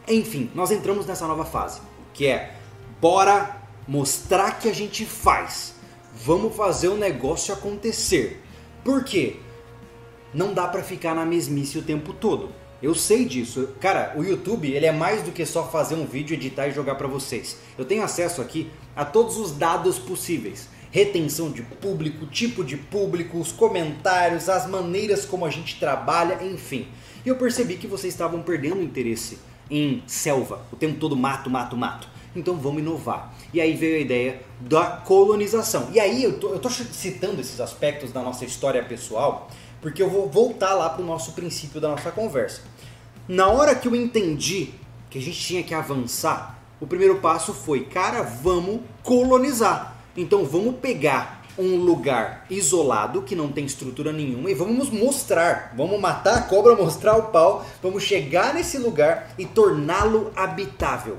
enfim, nós entramos nessa nova fase, que é bora mostrar que a gente faz. Vamos fazer o negócio acontecer. Por quê? Não dá para ficar na mesmice o tempo todo. Eu sei disso. Cara, o YouTube ele é mais do que só fazer um vídeo, editar e jogar para vocês. Eu tenho acesso aqui a todos os dados possíveis. Retenção de público, tipo de público, os comentários, as maneiras como a gente trabalha, enfim. E eu percebi que vocês estavam perdendo interesse em selva, o tempo todo mato, mato, mato. Então vamos inovar. E aí veio a ideia da colonização. E aí eu tô citando esses aspectos da nossa história pessoal porque eu vou voltar lá para o nosso princípio da nossa conversa. Na hora que eu entendi que a gente tinha que avançar, o primeiro passo foi, cara, vamos colonizar. Então vamos pegar um lugar isolado que não tem estrutura nenhuma e vamos mostrar, vamos matar a cobra, mostrar o pau, vamos chegar nesse lugar e torná-lo habitável.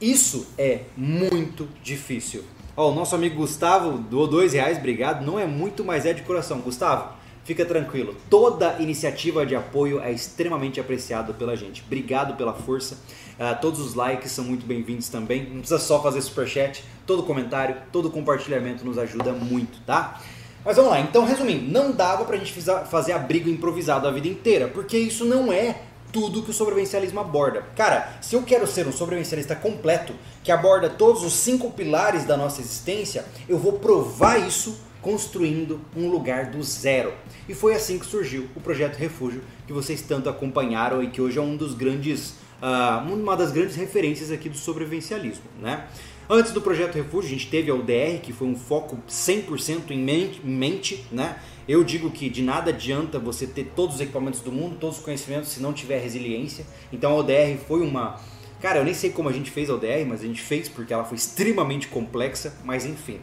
Isso é muito difícil. Ó, o nosso amigo Gustavo doou dois reais, obrigado. Não é muito, mas é de coração. Gustavo, Fica tranquilo, toda iniciativa de apoio é extremamente apreciada pela gente. Obrigado pela força. Uh, todos os likes são muito bem-vindos também. Não precisa só fazer superchat, todo comentário, todo compartilhamento nos ajuda muito, tá? Mas vamos lá, então resumindo, não dava pra gente fazer abrigo improvisado a vida inteira, porque isso não é tudo que o sobrevivencialismo aborda. Cara, se eu quero ser um sobrevivencialista completo, que aborda todos os cinco pilares da nossa existência, eu vou provar isso construindo um lugar do zero. E foi assim que surgiu o projeto Refúgio, que vocês tanto acompanharam e que hoje é um dos grandes, uh, uma das grandes referências aqui do sobrevivencialismo, né? Antes do projeto Refúgio, a gente teve a UDR, que foi um foco 100% em mente, né? Eu digo que de nada adianta você ter todos os equipamentos do mundo, todos os conhecimentos, se não tiver resiliência. Então a UDR foi uma. Cara, eu nem sei como a gente fez a UDR, mas a gente fez porque ela foi extremamente complexa, mas enfim.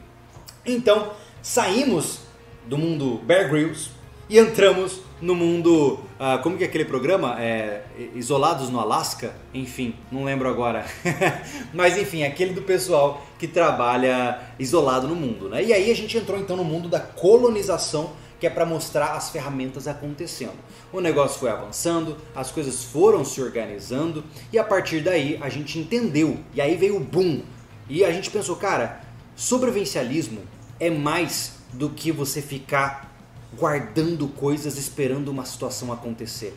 Então, saímos do mundo Bear Grylls e entramos no mundo, uh, como que é aquele programa? É, Isolados no Alasca? Enfim, não lembro agora. <laughs> Mas enfim, aquele do pessoal que trabalha isolado no mundo. Né? E aí a gente entrou então no mundo da colonização, que é para mostrar as ferramentas acontecendo. O negócio foi avançando, as coisas foram se organizando e a partir daí a gente entendeu. E aí veio o boom. E a gente pensou, cara, sobrevivencialismo é mais do que você ficar guardando coisas esperando uma situação acontecer.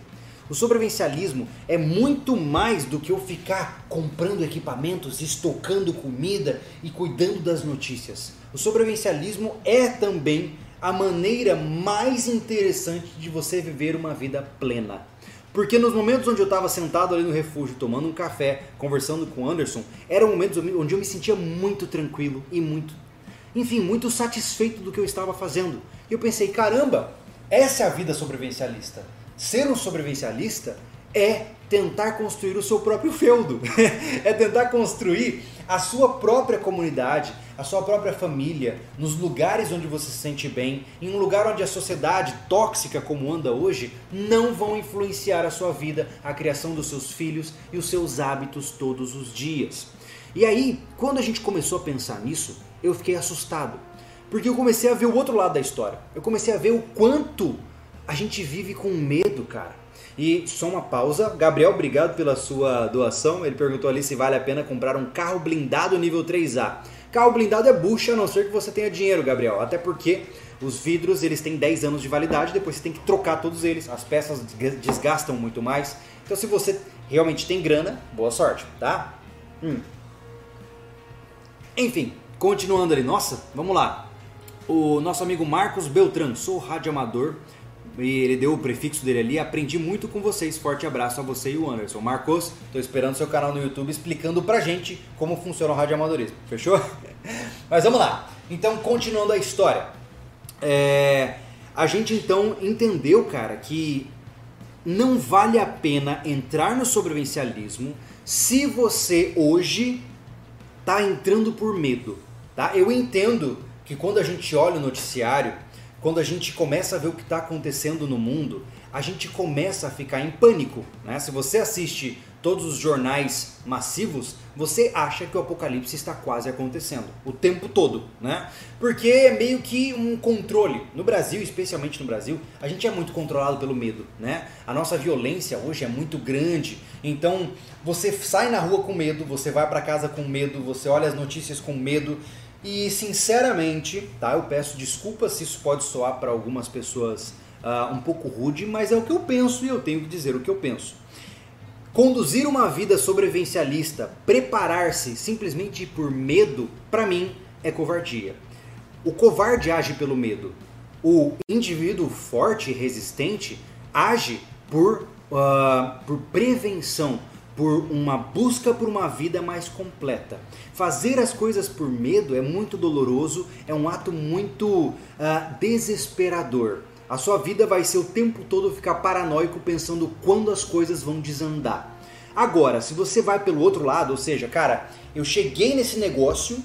O sobrevivencialismo é muito mais do que eu ficar comprando equipamentos, estocando comida e cuidando das notícias. O sobrevivencialismo é também a maneira mais interessante de você viver uma vida plena. Porque nos momentos onde eu estava sentado ali no refúgio, tomando um café, conversando com o Anderson, eram momentos onde eu me sentia muito tranquilo e muito, enfim, muito satisfeito do que eu estava fazendo. E eu pensei, caramba, essa é a vida sobrevivencialista. Ser um sobrevivencialista é tentar construir o seu próprio feudo, <laughs> é tentar construir a sua própria comunidade, a sua própria família, nos lugares onde você se sente bem, em um lugar onde a sociedade tóxica como anda hoje não vão influenciar a sua vida, a criação dos seus filhos e os seus hábitos todos os dias. E aí, quando a gente começou a pensar nisso, eu fiquei assustado, porque eu comecei a ver o outro lado da história. Eu comecei a ver o quanto a gente vive com medo, cara. E só uma pausa. Gabriel, obrigado pela sua doação. Ele perguntou ali se vale a pena comprar um carro blindado nível 3A. Carro blindado é bucha, a não ser que você tenha dinheiro, Gabriel. Até porque os vidros eles têm 10 anos de validade, depois você tem que trocar todos eles. As peças desgastam muito mais. Então se você realmente tem grana, boa sorte, tá? Hum. Enfim, continuando ali. Nossa, vamos lá. O nosso amigo Marcos Beltrán, sou radioamador e ele deu o prefixo dele ali. Aprendi muito com vocês. Forte abraço a você e o Anderson. Marcos, estou esperando seu canal no YouTube explicando pra gente como funciona o radioamadorismo. Fechou? <laughs> Mas vamos lá. Então, continuando a história. É... A gente então entendeu, cara, que não vale a pena entrar no sobrevivencialismo se você hoje tá entrando por medo, tá? Eu entendo que quando a gente olha o noticiário quando a gente começa a ver o que está acontecendo no mundo, a gente começa a ficar em pânico. Né? Se você assiste todos os jornais massivos, você acha que o apocalipse está quase acontecendo o tempo todo, né? Porque é meio que um controle. No Brasil, especialmente no Brasil, a gente é muito controlado pelo medo, né? A nossa violência hoje é muito grande. Então, você sai na rua com medo, você vai para casa com medo, você olha as notícias com medo e sinceramente, tá? Eu peço desculpas se isso pode soar para algumas pessoas uh, um pouco rude, mas é o que eu penso e eu tenho que dizer o que eu penso. Conduzir uma vida sobrevivencialista, preparar-se simplesmente por medo, para mim é covardia. O covarde age pelo medo. O indivíduo forte e resistente age por, uh, por prevenção, por uma busca por uma vida mais completa. Fazer as coisas por medo é muito doloroso, é um ato muito uh, desesperador. A sua vida vai ser o tempo todo ficar paranoico pensando quando as coisas vão desandar. Agora, se você vai pelo outro lado, ou seja, cara, eu cheguei nesse negócio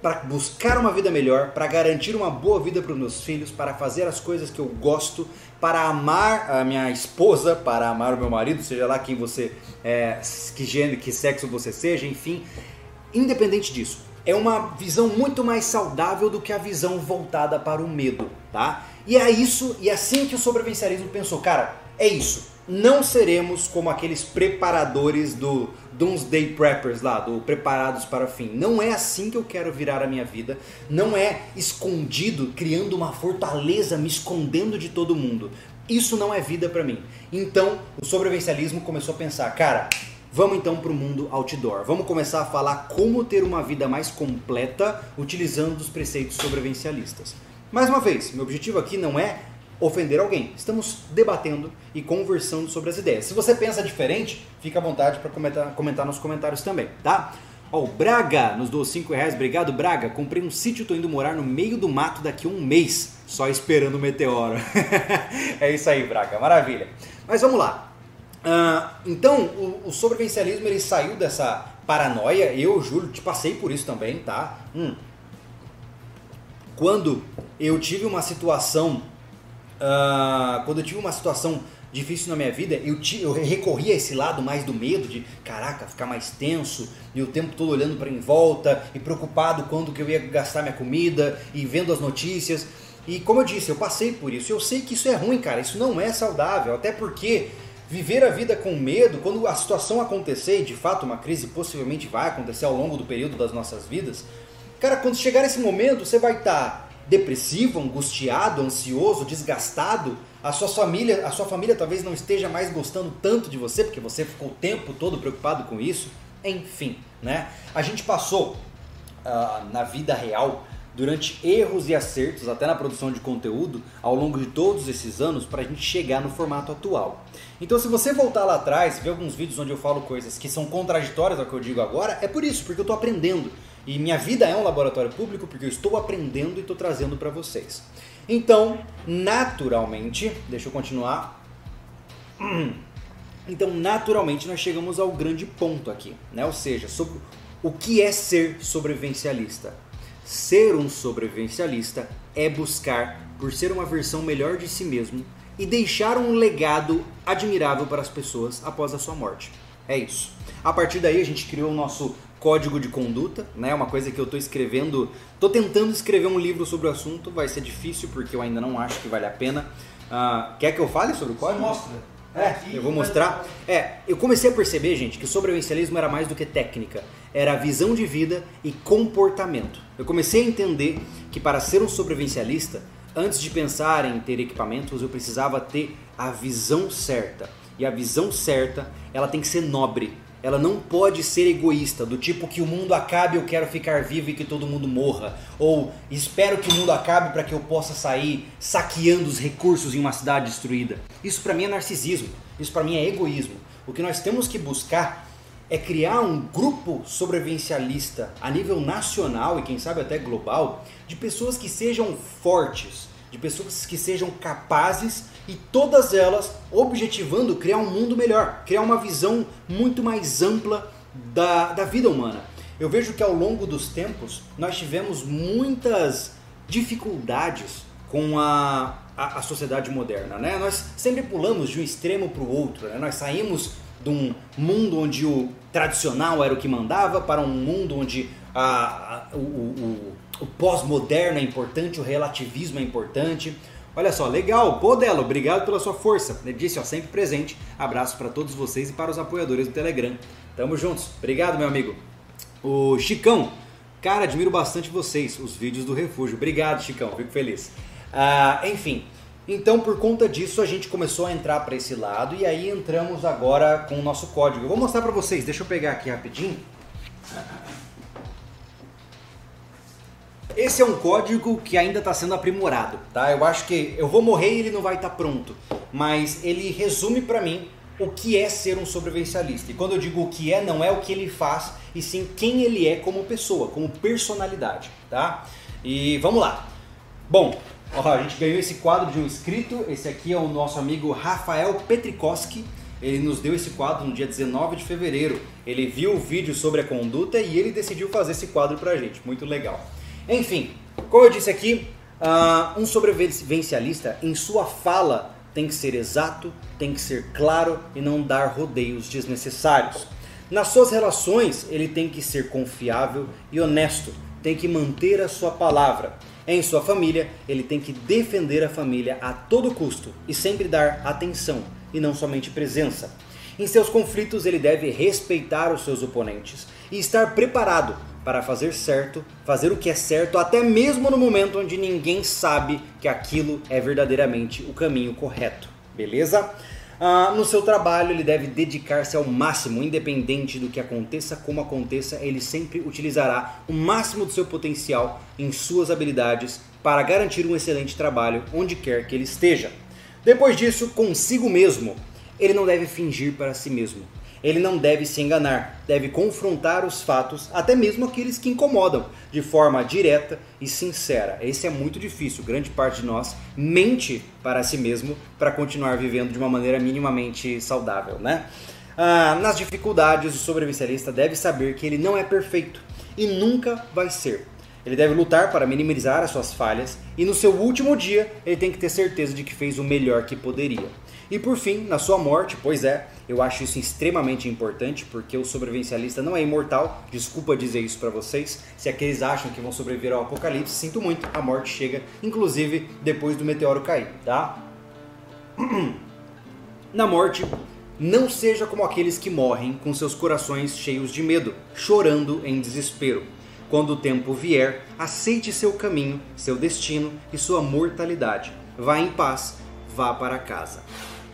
para buscar uma vida melhor, para garantir uma boa vida para os meus filhos, para fazer as coisas que eu gosto, para amar a minha esposa, para amar o meu marido, seja lá quem você é, que gênero, que sexo você seja, enfim, independente disso, é uma visão muito mais saudável do que a visão voltada para o medo, tá? E é isso, e é assim que o sobrevivencialismo pensou, cara, é isso. Não seremos como aqueles preparadores do Doomsday Preppers lá, do Preparados para o Fim. Não é assim que eu quero virar a minha vida. Não é escondido, criando uma fortaleza, me escondendo de todo mundo. Isso não é vida para mim. Então, o sobrevivencialismo começou a pensar, cara, Vamos então para o mundo outdoor. Vamos começar a falar como ter uma vida mais completa utilizando os preceitos sobrevivencialistas. Mais uma vez, meu objetivo aqui não é ofender alguém. Estamos debatendo e conversando sobre as ideias. Se você pensa diferente, fica à vontade para comentar, comentar nos comentários também, tá? Ó, o Braga nos doou 5 reais. Obrigado, Braga. Comprei um sítio, tô indo morar no meio do mato daqui a um mês, só esperando o meteoro. <laughs> é isso aí, Braga. Maravilha. Mas vamos lá. Uh, então, o, o, sobrevivencialismo ele saiu dessa paranoia. Eu, Júlio, te passei por isso também, tá? Hum. Quando eu tive uma situação, uh, quando eu tive uma situação difícil na minha vida, eu, eu recorri a esse lado mais do medo de, caraca, ficar mais tenso e o tempo todo olhando para em volta e preocupado quando que eu ia gastar minha comida e vendo as notícias. E como eu disse, eu passei por isso. Eu sei que isso é ruim, cara. Isso não é saudável, até porque Viver a vida com medo, quando a situação acontecer, e de fato uma crise possivelmente vai acontecer ao longo do período das nossas vidas, cara, quando chegar esse momento, você vai estar tá depressivo, angustiado, ansioso, desgastado, a sua família, a sua família talvez não esteja mais gostando tanto de você porque você ficou o tempo todo preocupado com isso. Enfim, né? A gente passou uh, na vida real durante erros e acertos, até na produção de conteúdo, ao longo de todos esses anos, para a gente chegar no formato atual. Então, se você voltar lá atrás, ver alguns vídeos onde eu falo coisas que são contraditórias ao que eu digo agora, é por isso, porque eu estou aprendendo. E minha vida é um laboratório público porque eu estou aprendendo e estou trazendo para vocês. Então, naturalmente, deixa eu continuar. <clears throat> Então, naturalmente, nós chegamos ao grande ponto aqui, né? Ou seja, sobre o que é ser sobrevivencialista. Ser um sobrevivencialista é buscar por ser uma versão melhor de si mesmo e deixar um legado admirável para as pessoas após a sua morte. É isso. A partir daí a gente criou o nosso código de conduta, né? Uma coisa que eu estou escrevendo, estou tentando escrever um livro sobre o assunto, vai ser difícil porque eu ainda não acho que vale a pena. Uh, quer que eu fale sobre o código? Mostra. É, eu vou mostrar. É, eu comecei a perceber, gente, que o sobrevivencialismo era mais do que técnica, era visão de vida e comportamento. Eu comecei a entender que para ser um sobrevivencialista, antes de pensar em ter equipamentos, eu precisava ter a visão certa. E a visão certa, ela tem que ser nobre, ela não pode ser egoísta, do tipo que o mundo acabe, eu quero ficar vivo e que todo mundo morra, ou espero que o mundo acabe para que eu possa sair saqueando os recursos em uma cidade destruída. Isso para mim é narcisismo, isso para mim é egoísmo. O que nós temos que buscar é criar um grupo sobrevivencialista a nível nacional e quem sabe até global de pessoas que sejam fortes, de pessoas que sejam capazes e todas elas objetivando criar um mundo melhor, criar uma visão muito mais ampla da, da vida humana. Eu vejo que ao longo dos tempos nós tivemos muitas dificuldades com a, a, a sociedade moderna. Né? Nós sempre pulamos de um extremo para o outro. Né? Nós saímos de um mundo onde o tradicional era o que mandava para um mundo onde a, a o, o, o pós-moderno é importante, o relativismo é importante. Olha só, legal. Pô, Delo, obrigado pela sua força. Disse, ó, sempre presente. Abraço para todos vocês e para os apoiadores do Telegram. Tamo juntos. Obrigado, meu amigo. O Chicão. Cara, admiro bastante vocês, os vídeos do refúgio. Obrigado, Chicão. Fico feliz. Ah, enfim, então por conta disso a gente começou a entrar para esse lado e aí entramos agora com o nosso código. Eu vou mostrar para vocês. Deixa eu pegar aqui rapidinho. Esse é um código que ainda está sendo aprimorado, tá? Eu acho que eu vou morrer e ele não vai estar tá pronto, mas ele resume para mim o que é ser um sobrevivencialista. E quando eu digo o que é, não é o que ele faz, e sim quem ele é como pessoa, como personalidade, tá? E vamos lá. Bom, ó, a gente ganhou esse quadro de um inscrito. Esse aqui é o nosso amigo Rafael Petrikoski. Ele nos deu esse quadro no dia 19 de fevereiro. Ele viu o vídeo sobre a conduta e ele decidiu fazer esse quadro pra gente. Muito legal. Enfim, como eu disse aqui, uh, um sobrevivencialista em sua fala tem que ser exato, tem que ser claro e não dar rodeios desnecessários. Nas suas relações, ele tem que ser confiável e honesto, tem que manter a sua palavra. Em sua família, ele tem que defender a família a todo custo e sempre dar atenção e não somente presença. Em seus conflitos, ele deve respeitar os seus oponentes e estar preparado para fazer certo, fazer o que é certo, até mesmo no momento onde ninguém sabe que aquilo é verdadeiramente o caminho correto. Beleza? Ah, no seu trabalho, ele deve dedicar-se ao máximo, independente do que aconteça, como aconteça, ele sempre utilizará o máximo do seu potencial em suas habilidades para garantir um excelente trabalho onde quer que ele esteja. Depois disso, consigo mesmo, ele não deve fingir para si mesmo. Ele não deve se enganar, deve confrontar os fatos, até mesmo aqueles que incomodam, de forma direta e sincera. Esse é muito difícil. Grande parte de nós mente para si mesmo para continuar vivendo de uma maneira minimamente saudável, né? Ah, nas dificuldades, o sobrevivencialista deve saber que ele não é perfeito e nunca vai ser. Ele deve lutar para minimizar as suas falhas e no seu último dia ele tem que ter certeza de que fez o melhor que poderia. E por fim, na sua morte, pois é, eu acho isso extremamente importante porque o sobrevivencialista não é imortal. Desculpa dizer isso para vocês. Se aqueles acham que vão sobreviver ao apocalipse, sinto muito, a morte chega, inclusive depois do meteoro cair, tá? <clears throat> Na morte, não seja como aqueles que morrem com seus corações cheios de medo, chorando em desespero. Quando o tempo vier, aceite seu caminho, seu destino e sua mortalidade. Vá em paz, vá para casa.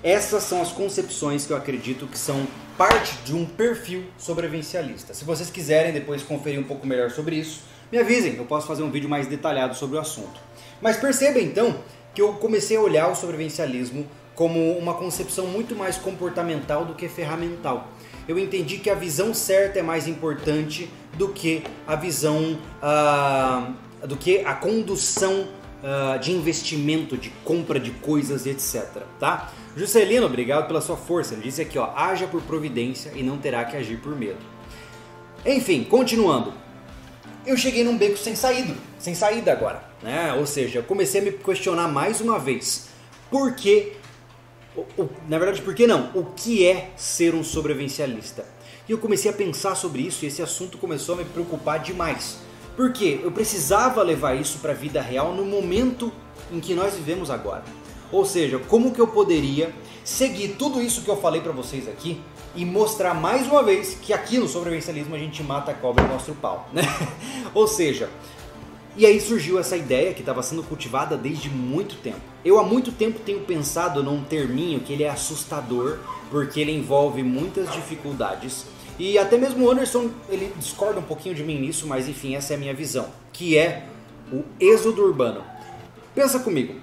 Essas são as concepções que eu acredito que são parte de um perfil sobrevivencialista. Se vocês quiserem depois conferir um pouco melhor sobre isso, me avisem, eu posso fazer um vídeo mais detalhado sobre o assunto. Mas perceba então que eu comecei a olhar o sobrevivencialismo como uma concepção muito mais comportamental do que ferramental. Eu entendi que a visão certa é mais importante do que a visão, uh, do que a condução uh, de investimento, de compra de coisas, etc. Tá? Juscelino, obrigado pela sua força. Ele disse aqui, ó, haja por providência e não terá que agir por medo. Enfim, continuando. Eu cheguei num beco sem saída, sem saída agora, né? Ou seja, eu comecei a me questionar mais uma vez. Por que na verdade, por que não? O que é ser um sobrevivencialista? E eu comecei a pensar sobre isso e esse assunto começou a me preocupar demais. Porque eu precisava levar isso para a vida real no momento em que nós vivemos agora. Ou seja, como que eu poderia seguir tudo isso que eu falei para vocês aqui e mostrar mais uma vez que aqui no sobrevivencialismo a gente mata a cobra e mostra o pau, né? <laughs> Ou seja, e aí surgiu essa ideia que estava sendo cultivada desde muito tempo. Eu há muito tempo tenho pensado num terminho que ele é assustador, porque ele envolve muitas dificuldades. E até mesmo o Anderson, ele discorda um pouquinho de mim nisso, mas enfim, essa é a minha visão, que é o êxodo urbano. Pensa comigo,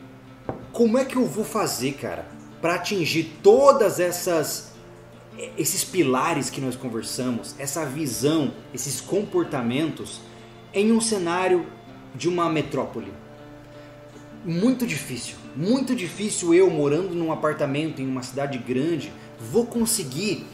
como é que eu vou fazer, cara, para atingir todas essas esses pilares que nós conversamos, essa visão, esses comportamentos em um cenário de uma metrópole. Muito difícil, muito difícil eu morando num apartamento em uma cidade grande, vou conseguir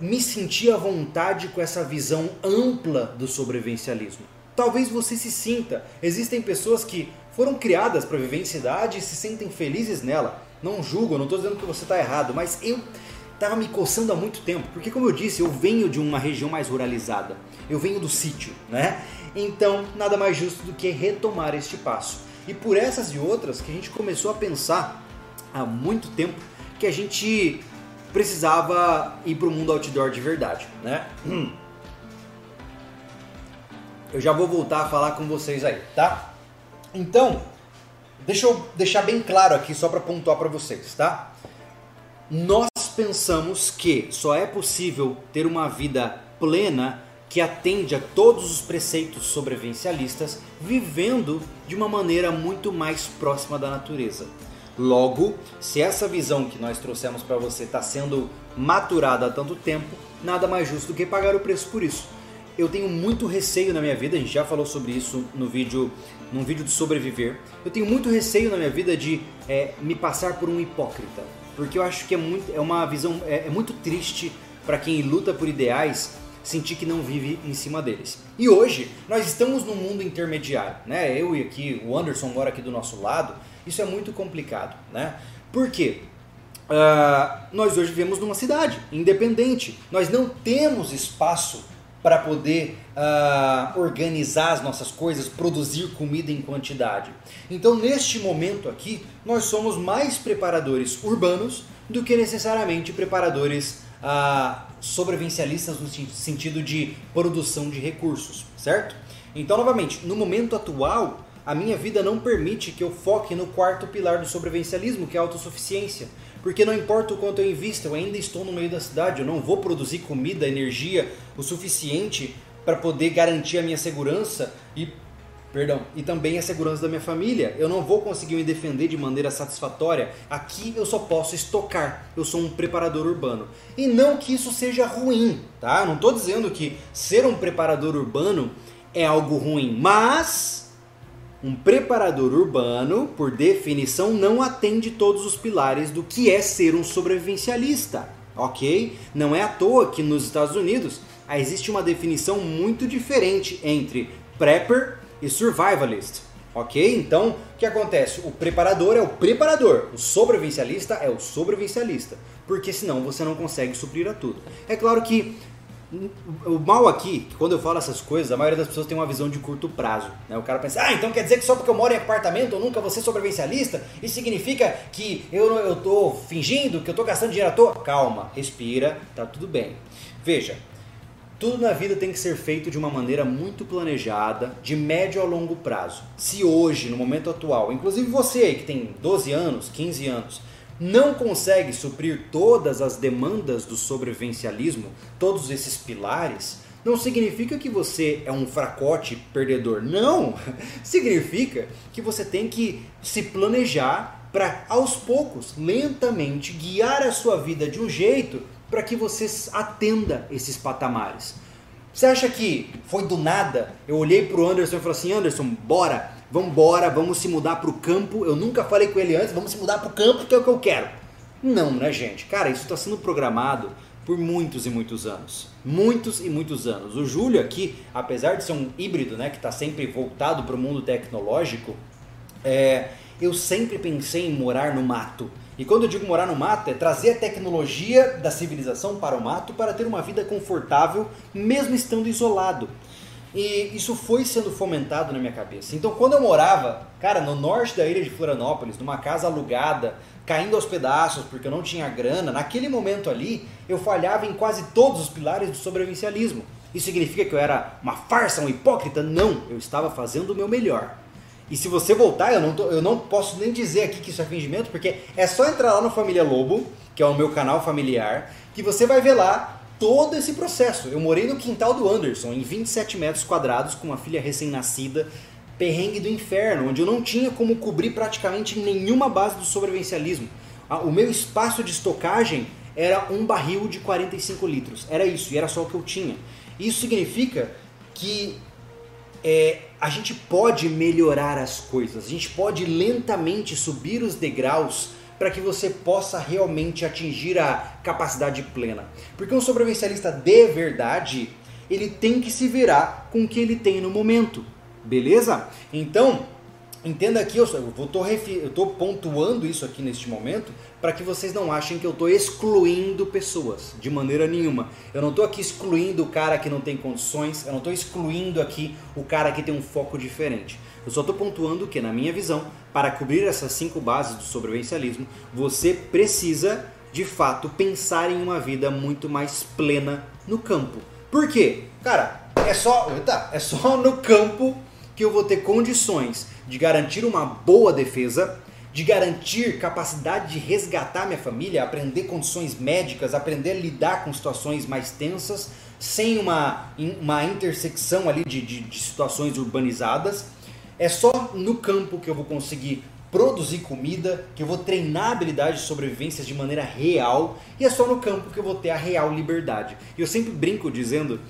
me sentir à vontade com essa visão ampla do sobrevivencialismo. Talvez você se sinta. Existem pessoas que foram criadas para viver em cidade e se sentem felizes nela. Não julgo, não estou dizendo que você está errado, mas eu estava me coçando há muito tempo, porque como eu disse, eu venho de uma região mais ruralizada. Eu venho do sítio, né? Então, nada mais justo do que retomar este passo. E por essas e outras que a gente começou a pensar há muito tempo que a gente precisava ir para o mundo outdoor de verdade, né? Eu já vou voltar a falar com vocês aí, tá? Então, deixa eu deixar bem claro aqui só para pontuar para vocês, tá? Nós pensamos que só é possível ter uma vida plena que atende a todos os preceitos sobrevivencialistas, vivendo de uma maneira muito mais próxima da natureza. Logo, se essa visão que nós trouxemos para você está sendo maturada há tanto tempo, nada mais justo do que pagar o preço por isso. Eu tenho muito receio na minha vida, a gente já falou sobre isso no vídeo, num vídeo de sobreviver. Eu tenho muito receio na minha vida de é, me passar por um hipócrita, porque eu acho que é, muito, é uma visão é, é muito triste para quem luta por ideais sentir que não vive em cima deles. E hoje nós estamos num mundo intermediário, né? Eu e aqui o Anderson mora aqui do nosso lado. Isso é muito complicado, né? Por quê? Uh, nós hoje vivemos numa cidade independente. Nós não temos espaço para poder uh, organizar as nossas coisas, produzir comida em quantidade. Então, neste momento aqui, nós somos mais preparadores urbanos do que necessariamente preparadores uh, sobrevivencialistas no sentido de produção de recursos, certo? Então, novamente, no momento atual, a minha vida não permite que eu foque no quarto pilar do sobrevivencialismo, que é a autossuficiência. Porque não importa o quanto eu invisto, eu ainda estou no meio da cidade, eu não vou produzir comida, energia o suficiente para poder garantir a minha segurança e Perdão. E também a segurança da minha família. Eu não vou conseguir me defender de maneira satisfatória. Aqui eu só posso estocar. Eu sou um preparador urbano. E não que isso seja ruim, tá? Não estou dizendo que ser um preparador urbano é algo ruim, mas um preparador urbano, por definição, não atende todos os pilares do que é ser um sobrevivencialista, ok? Não é à toa que nos Estados Unidos existe uma definição muito diferente entre prepper e survivalist. Ok? Então, o que acontece? O preparador é o preparador, o sobrevivencialista é o sobrevivencialista, porque senão você não consegue suprir a tudo. É claro que o mal aqui, quando eu falo essas coisas, a maioria das pessoas tem uma visão de curto prazo. Né? O cara pensa, ah, então quer dizer que só porque eu moro em apartamento eu nunca vou ser sobrevivencialista? Isso significa que eu, eu tô fingindo, que eu tô gastando dinheiro à toa? Calma, respira, tá tudo bem. Veja, Tudo na vida tem que ser feito de uma maneira muito planejada, de médio a longo prazo. Se hoje, no momento atual, inclusive você que tem 12 anos, 15 anos, não consegue suprir todas as demandas do sobrevivencialismo, todos esses pilares, não significa que você é um fracote perdedor. Não! <laughs> Significa que você tem que se planejar para, aos poucos, lentamente, guiar a sua vida de um jeito para que você atenda esses patamares. Você acha que foi do nada? Eu olhei para o Anderson e falei assim: Anderson, bora, vamos embora, vamos se mudar para o campo. Eu nunca falei com ele antes, vamos se mudar para o campo, que é o que eu quero. Não, né, gente? Cara, isso está sendo programado por muitos e muitos anos. Muitos e muitos anos. O Júlio aqui, apesar de ser um híbrido, né, que está sempre voltado para o mundo tecnológico, é, eu sempre pensei em morar no mato. E quando eu digo morar no mato, é trazer a tecnologia da civilização para o mato para ter uma vida confortável, mesmo estando isolado. E isso foi sendo fomentado na minha cabeça. Então, quando eu morava, cara, no norte da ilha de Florianópolis, numa casa alugada, caindo aos pedaços porque eu não tinha grana, naquele momento ali, eu falhava em quase todos os pilares do sobrevivencialismo. Isso significa que eu era uma farsa, um hipócrita? Não, eu estava fazendo o meu melhor. E se você voltar, eu não, tô, eu não posso nem dizer aqui que isso é fingimento, porque é só entrar lá no Família Lobo, que é o meu canal familiar, que você vai ver lá todo esse processo. Eu morei no quintal do Anderson, em 27 metros quadrados, com uma filha recém-nascida, perrengue do inferno, onde eu não tinha como cobrir praticamente nenhuma base do sobrevivencialismo. O meu espaço de estocagem era um barril de 45 litros. Era isso, e era só o que eu tinha. Isso significa que é, a gente pode melhorar as coisas, a gente pode lentamente subir os degraus para que você possa realmente atingir a capacidade plena. Porque um sobrevivencialista de verdade, ele tem que se virar com o que ele tem no momento, beleza? Então, Entenda aqui, eu estou pontuando isso aqui neste momento para que vocês não achem que eu estou excluindo pessoas, de maneira nenhuma. Eu não estou aqui excluindo o cara que não tem condições, eu não estou excluindo aqui o cara que tem um foco diferente. Eu só estou pontuando que, na minha visão, para cobrir essas cinco bases do sobrevivencialismo, você precisa, de fato, pensar em uma vida muito mais plena no campo. Por quê? Cara, é só, tá, é só no campo que eu vou ter condições de garantir uma boa defesa, de garantir capacidade de resgatar minha família, aprender condições médicas, aprender a lidar com situações mais tensas, sem uma, uma intersecção ali de, de, de situações urbanizadas. É só no campo que eu vou conseguir produzir comida, que eu vou treinar a habilidade de sobrevivência de maneira real, e é só no campo que eu vou ter a real liberdade. E eu sempre brinco dizendo,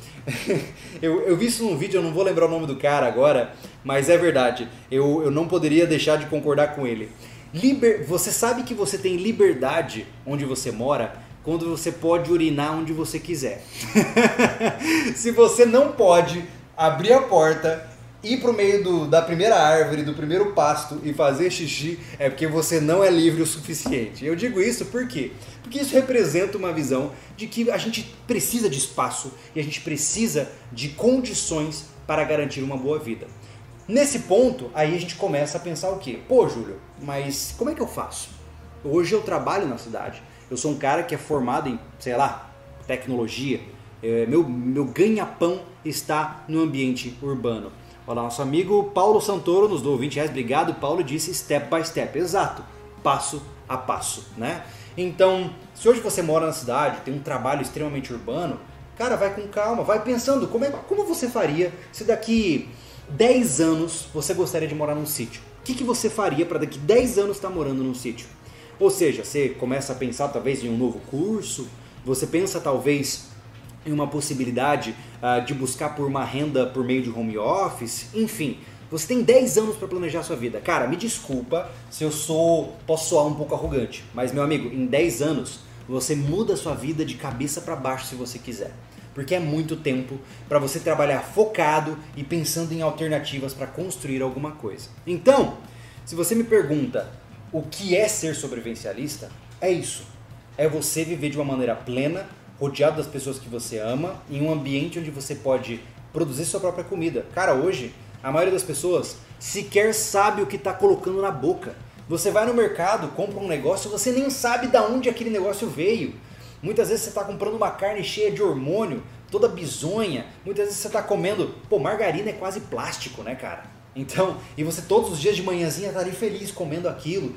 <laughs> eu, eu vi isso num vídeo, eu não vou lembrar o nome do cara agora, mas é verdade, eu, eu não poderia deixar de concordar com ele. Liber, você sabe que você tem liberdade onde você mora quando você pode urinar onde você quiser. <laughs> Se você não pode abrir a porta ir pro meio do, da primeira árvore, do primeiro pasto e fazer xixi é porque você não é livre o suficiente. Eu digo isso por quê? Porque isso representa uma visão de que a gente precisa de espaço e a gente precisa de condições para garantir uma boa vida. Nesse ponto, aí a gente começa a pensar o quê? Pô, Júlio, mas como é que eu faço? Hoje eu trabalho na cidade. Eu sou um cara que é formado em, sei lá, tecnologia. É, meu meu ganha-pão está no ambiente urbano. Olha, nosso amigo Paulo Santoro nos deu 20 reais. Obrigado, Paulo. Disse step by step. Exato. Passo a passo, né? Então, se hoje você mora na cidade, tem um trabalho extremamente urbano, cara, vai com calma, vai pensando como, é, como você faria se daqui 10 anos você gostaria de morar num sítio. O que, que você faria para daqui 10 anos estar tá morando num sítio? Ou seja, você começa a pensar talvez em um novo curso, você pensa talvez uma possibilidade uh, de buscar por uma renda por meio de home office, enfim. Você tem 10 anos para planejar a sua vida. Cara, me desculpa se eu sou. posso soar um pouco arrogante, mas meu amigo, em 10 anos você muda a sua vida de cabeça para baixo se você quiser. Porque é muito tempo para você trabalhar focado e pensando em alternativas para construir alguma coisa. Então, se você me pergunta o que é ser sobrevivencialista, é isso. É você viver de uma maneira plena, rodeado das pessoas que você ama, em um ambiente onde você pode produzir sua própria comida. Cara, hoje a maioria das pessoas sequer sabe o que está colocando na boca. Você vai no mercado, compra um negócio, você nem sabe de onde aquele negócio veio. Muitas vezes você está comprando uma carne cheia de hormônio, toda bizonha. Muitas vezes você está comendo, pô, margarina é quase plástico, né, cara? Então, e você todos os dias de manhãzinha tá ali feliz comendo aquilo.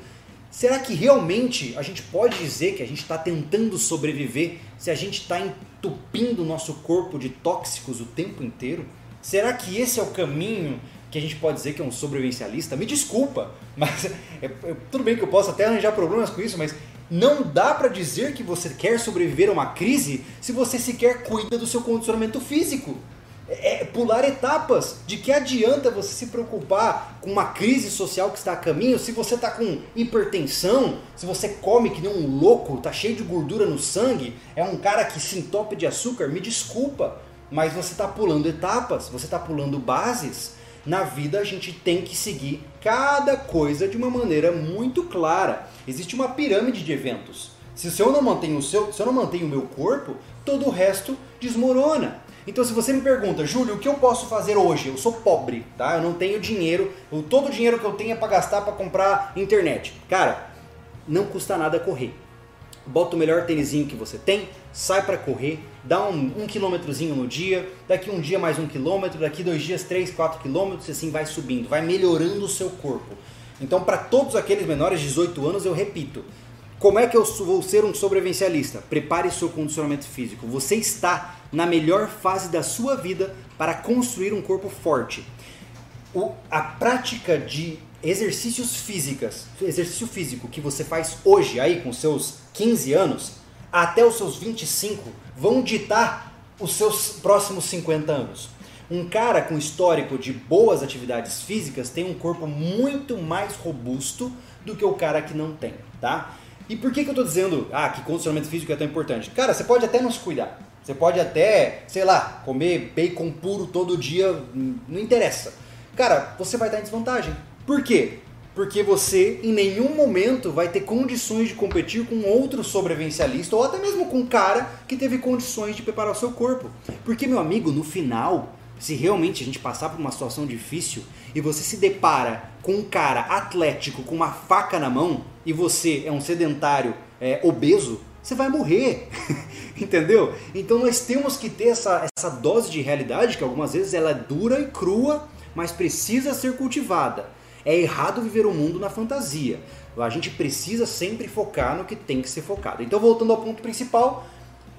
Será que realmente a gente pode dizer que a gente está tentando sobreviver se a gente está entupindo o nosso corpo de tóxicos o tempo inteiro? Será que esse é o caminho que a gente pode dizer que é um sobrevivencialista? Me desculpa, <laughs> mas é, é, tudo bem que eu posso até arranjar problemas com isso, mas não dá para dizer que você quer sobreviver a uma crise se você sequer cuida do seu condicionamento físico é pular etapas. De que adianta você se preocupar com uma crise social que está a caminho se você está com hipertensão, se você come que nem um louco, tá cheio de gordura no sangue, é um cara que se entope de açúcar? Me desculpa, mas você está pulando etapas, você está pulando bases. Na vida a gente tem que seguir cada coisa de uma maneira muito clara. Existe uma pirâmide de eventos. Se eu não mantenho o seu, se eu não mantenho o meu corpo, todo o resto desmorona. Então, se você me pergunta, Júlio, o que eu posso fazer hoje? Eu sou pobre, tá? Eu não tenho dinheiro. Eu, todo o dinheiro que eu tenho é para gastar para comprar internet. Cara, não custa nada correr. Bota o melhor tênisinho que você tem, sai para correr, dá um, um quilômetrozinho no dia, daqui um dia mais um quilômetro, daqui dois dias três, quatro quilômetros, e assim vai subindo, vai melhorando o seu corpo. Então, para todos aqueles menores de 18 anos, eu repito, como é que eu vou ser um sobrevivencialista? Prepare seu condicionamento físico. Você está na melhor fase da sua vida para construir um corpo forte. O, a prática de exercícios físicos, exercício físico que você faz hoje aí com seus 15 anos, até os seus 25, vão ditar os seus próximos 50 anos. Um cara com histórico de boas atividades físicas tem um corpo muito mais robusto do que o cara que não tem, tá? E por que, que eu estou dizendo ah, que condicionamento físico é tão importante? Cara, você pode até não se cuidar. Você pode até, sei lá, comer bacon puro todo dia, não interessa. Cara, você vai estar em desvantagem. Por quê? Porque você em nenhum momento vai ter condições de competir com outro sobrevivencialista ou até mesmo com um cara que teve condições de preparar o seu corpo. Porque, meu amigo, no final, se realmente a gente passar por uma situação difícil e você se depara com um cara atlético com uma faca na mão e você é um sedentário é, obeso, você vai morrer. <laughs> <laughs> Entendeu? Então nós temos que ter essa, essa dose de realidade que algumas vezes ela é dura e crua, mas precisa ser cultivada. É errado viver o um mundo na fantasia. A gente precisa sempre focar no que tem que ser focado. Então, voltando ao ponto principal,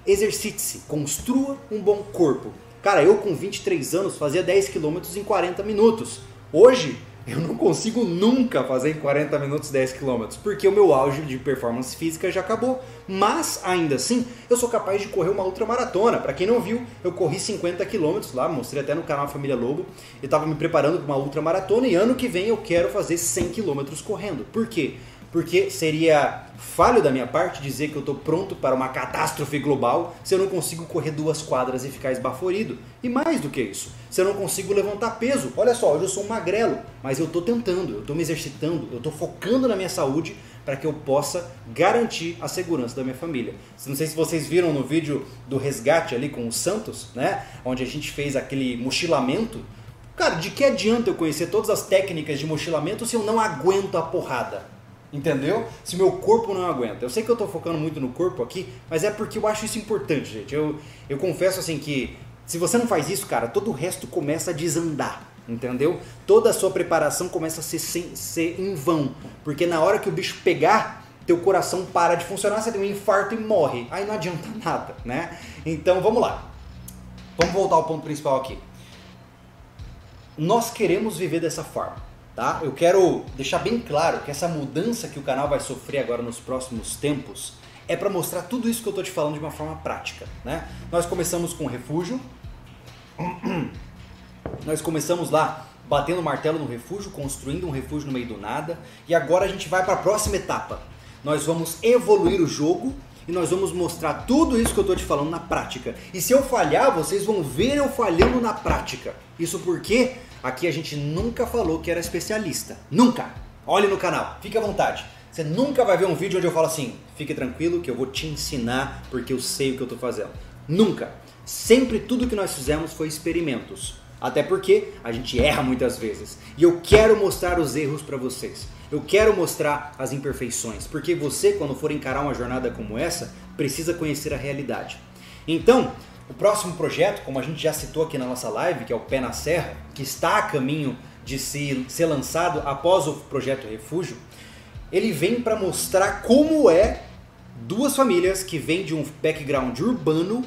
exercite-se, construa um bom corpo. Cara, eu com 23 anos fazia 10 km em 40 minutos. Hoje, eu não consigo nunca fazer em 40 minutos 10 km, porque o meu auge de performance física já acabou. Mas ainda assim, eu sou capaz de correr uma ultramaratona. Para quem não viu, eu corri 50 km lá, mostrei até no canal Família Lobo. Eu estava me preparando para uma ultramaratona e ano que vem eu quero fazer 100 km correndo. Por quê? Porque seria falho da minha parte dizer que eu estou pronto para uma catástrofe global se eu não consigo correr duas quadras e ficar esbaforido. E mais do que isso, se eu não consigo levantar peso. Olha só, hoje eu sou um magrelo, mas eu estou tentando, eu estou me exercitando, eu estou focando na minha saúde para que eu possa garantir a segurança da minha família. Não sei se vocês viram no vídeo do resgate ali com o Santos, né? Onde a gente fez aquele mochilamento. Cara, de que adianta eu conhecer todas as técnicas de mochilamento se eu não aguento a porrada? Entendeu? Se meu corpo não aguenta. Eu sei que eu estou focando muito no corpo aqui, mas é porque eu acho isso importante, gente. Eu, eu confesso assim que se você não faz isso, cara, todo o resto começa a desandar. Entendeu? Toda a sua preparação começa a ser, sem, ser em vão. Porque na hora que o bicho pegar, teu coração para de funcionar, você tem um infarto e morre. Aí não adianta <laughs> nada, né? Então vamos lá. Vamos voltar ao ponto principal aqui. Nós queremos viver dessa forma. Tá? Eu quero deixar bem claro que essa mudança que o canal vai sofrer agora nos próximos tempos é para mostrar tudo isso que eu estou te falando de uma forma prática. Né? Nós começamos com o refúgio, <clears throat> nós começamos lá batendo martelo no refúgio, construindo um refúgio no meio do nada, e agora a gente vai para a próxima etapa. Nós vamos evoluir o jogo e nós vamos mostrar tudo isso que eu estou te falando na prática. E se eu falhar, vocês vão ver eu falhando na prática. Isso porque Aqui a gente nunca falou que era especialista. Nunca! Olhe no canal, fique à vontade. Você nunca vai ver um vídeo onde eu falo assim: fique tranquilo que eu vou te ensinar porque eu sei o que eu estou fazendo. Nunca! Sempre tudo que nós fizemos foi experimentos. Até porque a gente erra muitas vezes. E eu quero mostrar os erros para vocês. Eu quero mostrar as imperfeições. Porque você, quando for encarar uma jornada como essa, precisa conhecer a realidade. Então, O próximo projeto, como a gente já citou aqui na nossa live, que é o Pé na Serra, que está a caminho de se, ser lançado após o projeto Refúgio, ele vem para mostrar como é duas famílias que vêm de um background urbano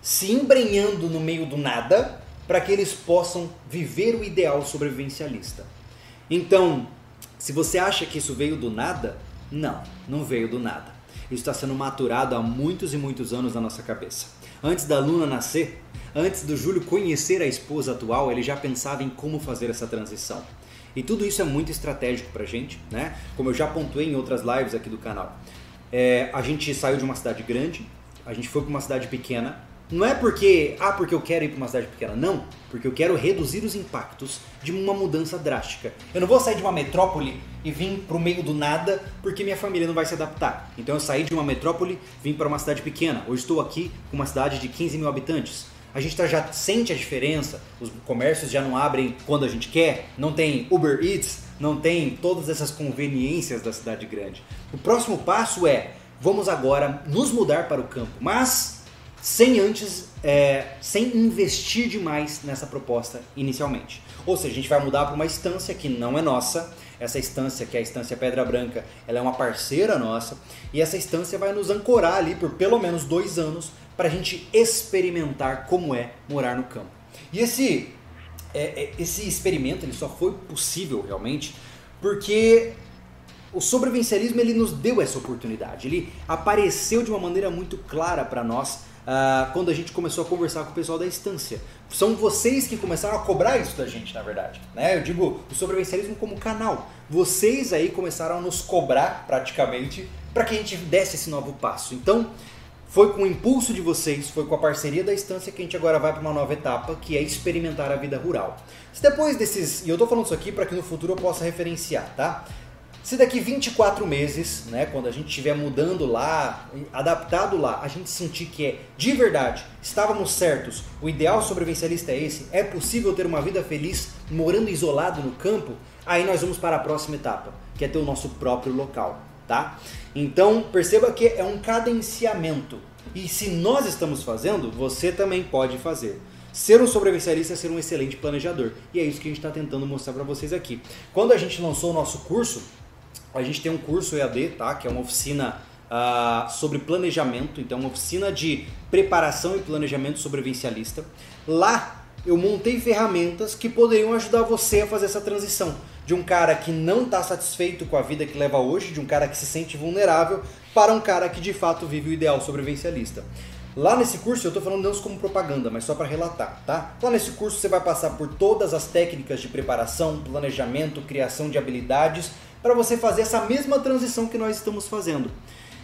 se embrenhando no meio do nada para que eles possam viver o ideal sobrevivencialista. Então, se você acha que isso veio do nada, não, não veio do nada. Isso está sendo maturado há muitos e muitos anos na nossa cabeça. Antes da Luna nascer, antes do Júlio conhecer a esposa atual, ele já pensava em como fazer essa transição. E tudo isso é muito estratégico pra gente, né? Como eu já pontuei em outras lives aqui do canal. É, a gente saiu de uma cidade grande, a gente foi para uma cidade pequena, não é porque, ah, porque eu quero ir para uma cidade pequena. Não, porque eu quero reduzir os impactos de uma mudança drástica. Eu não vou sair de uma metrópole e vir para o meio do nada porque minha família não vai se adaptar. Então eu saí de uma metrópole, vim para uma cidade pequena. Hoje estou aqui com uma cidade de 15 mil habitantes. A gente tá, já sente a diferença, os comércios já não abrem quando a gente quer, não tem Uber Eats, não tem todas essas conveniências da cidade grande. O próximo passo é, vamos agora nos mudar para o campo, mas sem antes, é, sem investir demais nessa proposta inicialmente. Ou seja, a gente vai mudar para uma instância que não é nossa. Essa instância, que é a instância Pedra Branca, ela é uma parceira nossa. E essa instância vai nos ancorar ali por pelo menos dois anos para a gente experimentar como é morar no campo. E esse, é, é, esse experimento ele só foi possível realmente porque o sobrevivencialismo ele nos deu essa oportunidade. Ele apareceu de uma maneira muito clara para nós uh, quando a gente começou a conversar com o pessoal da instância. São vocês que começaram a cobrar isso da gente, na verdade. Né? Eu digo o sobrevivencialismo como canal. Vocês aí começaram a nos cobrar praticamente para que a gente desse esse novo passo. Então, foi com o impulso de vocês, foi com a parceria da instância que a gente agora vai para uma nova etapa, que é experimentar a vida rural. Se depois desses, e eu estou falando isso aqui para que no futuro eu possa referenciar, tá? Se daqui 24 meses, né, quando a gente estiver mudando lá, adaptado lá, a gente sentir que é de verdade, estávamos certos, o ideal sobrevivencialista é esse, é possível ter uma vida feliz morando isolado no campo, aí nós vamos para a próxima etapa, que é ter o nosso próprio local, tá? Então, perceba que é um cadenciamento. E se nós estamos fazendo, você também pode fazer. Ser um sobrevivencialista é ser um excelente planejador. E é isso que a gente está tentando mostrar para vocês aqui. Quando a gente lançou o nosso curso, a gente tem um curso EAD, tá? Que é uma oficina uh, sobre planejamento, então uma oficina de preparação e planejamento sobrevivencialista. Lá eu montei ferramentas que poderiam ajudar você a fazer essa transição de um cara que não está satisfeito com a vida que leva hoje, de um cara que se sente vulnerável, para um cara que de fato vive o ideal sobrevivencialista. Lá nesse curso, eu estou falando não como propaganda, mas só para relatar, tá? Lá nesse curso você vai passar por todas as técnicas de preparação, planejamento, criação de habilidades para você fazer essa mesma transição que nós estamos fazendo.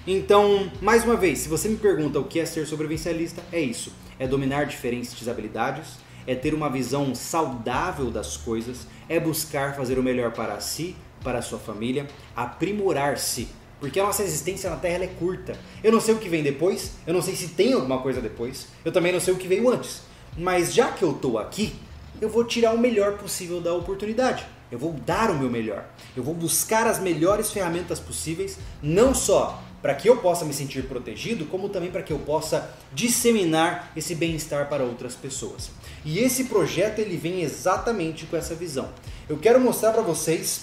Então, mais uma vez, se você me pergunta o que é ser sobrevivencialista, é isso: é dominar diferentes habilidades, é ter uma visão saudável das coisas, é buscar fazer o melhor para si, para a sua família, aprimorar-se. Porque a nossa existência na Terra é curta. Eu não sei o que vem depois, eu não sei se tem alguma coisa depois, eu também não sei o que veio antes. Mas já que eu estou aqui, eu vou tirar o melhor possível da oportunidade. Eu vou dar o meu melhor. Eu vou buscar as melhores ferramentas possíveis, não só para que eu possa me sentir protegido, como também para que eu possa disseminar esse bem-estar para outras pessoas. E esse projeto ele vem exatamente com essa visão. Eu quero mostrar para vocês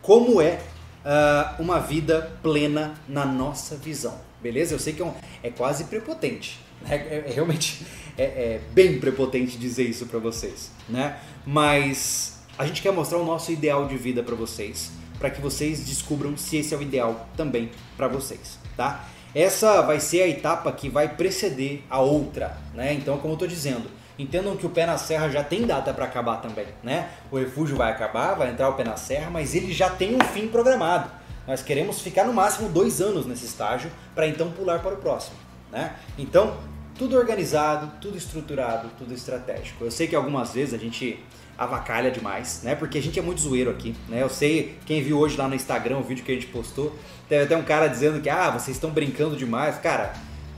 como é uh, uma vida plena na nossa visão. Beleza? Eu sei que é, um, é quase prepotente. Né? É, é, realmente <laughs> é, é bem prepotente dizer isso para vocês. Né? Mas a gente quer mostrar o nosso ideal de vida para vocês, para que vocês descubram se esse é o ideal também para vocês, tá? Essa vai ser a etapa que vai preceder a outra, né? Então, como eu estou dizendo, entendam que o pé na serra já tem data para acabar também, né? O refúgio vai acabar, vai entrar o pé na serra, mas ele já tem um fim programado. Nós queremos ficar no máximo dois anos nesse estágio para então pular para o próximo, né? Então, tudo organizado, tudo estruturado, tudo estratégico. Eu sei que algumas vezes a gente avacalha demais, né? Porque a gente é muito zoeiro aqui, né? Eu sei, quem viu hoje lá no Instagram o vídeo que a gente postou, teve até um cara dizendo que, ah, vocês estão brincando demais. Cara,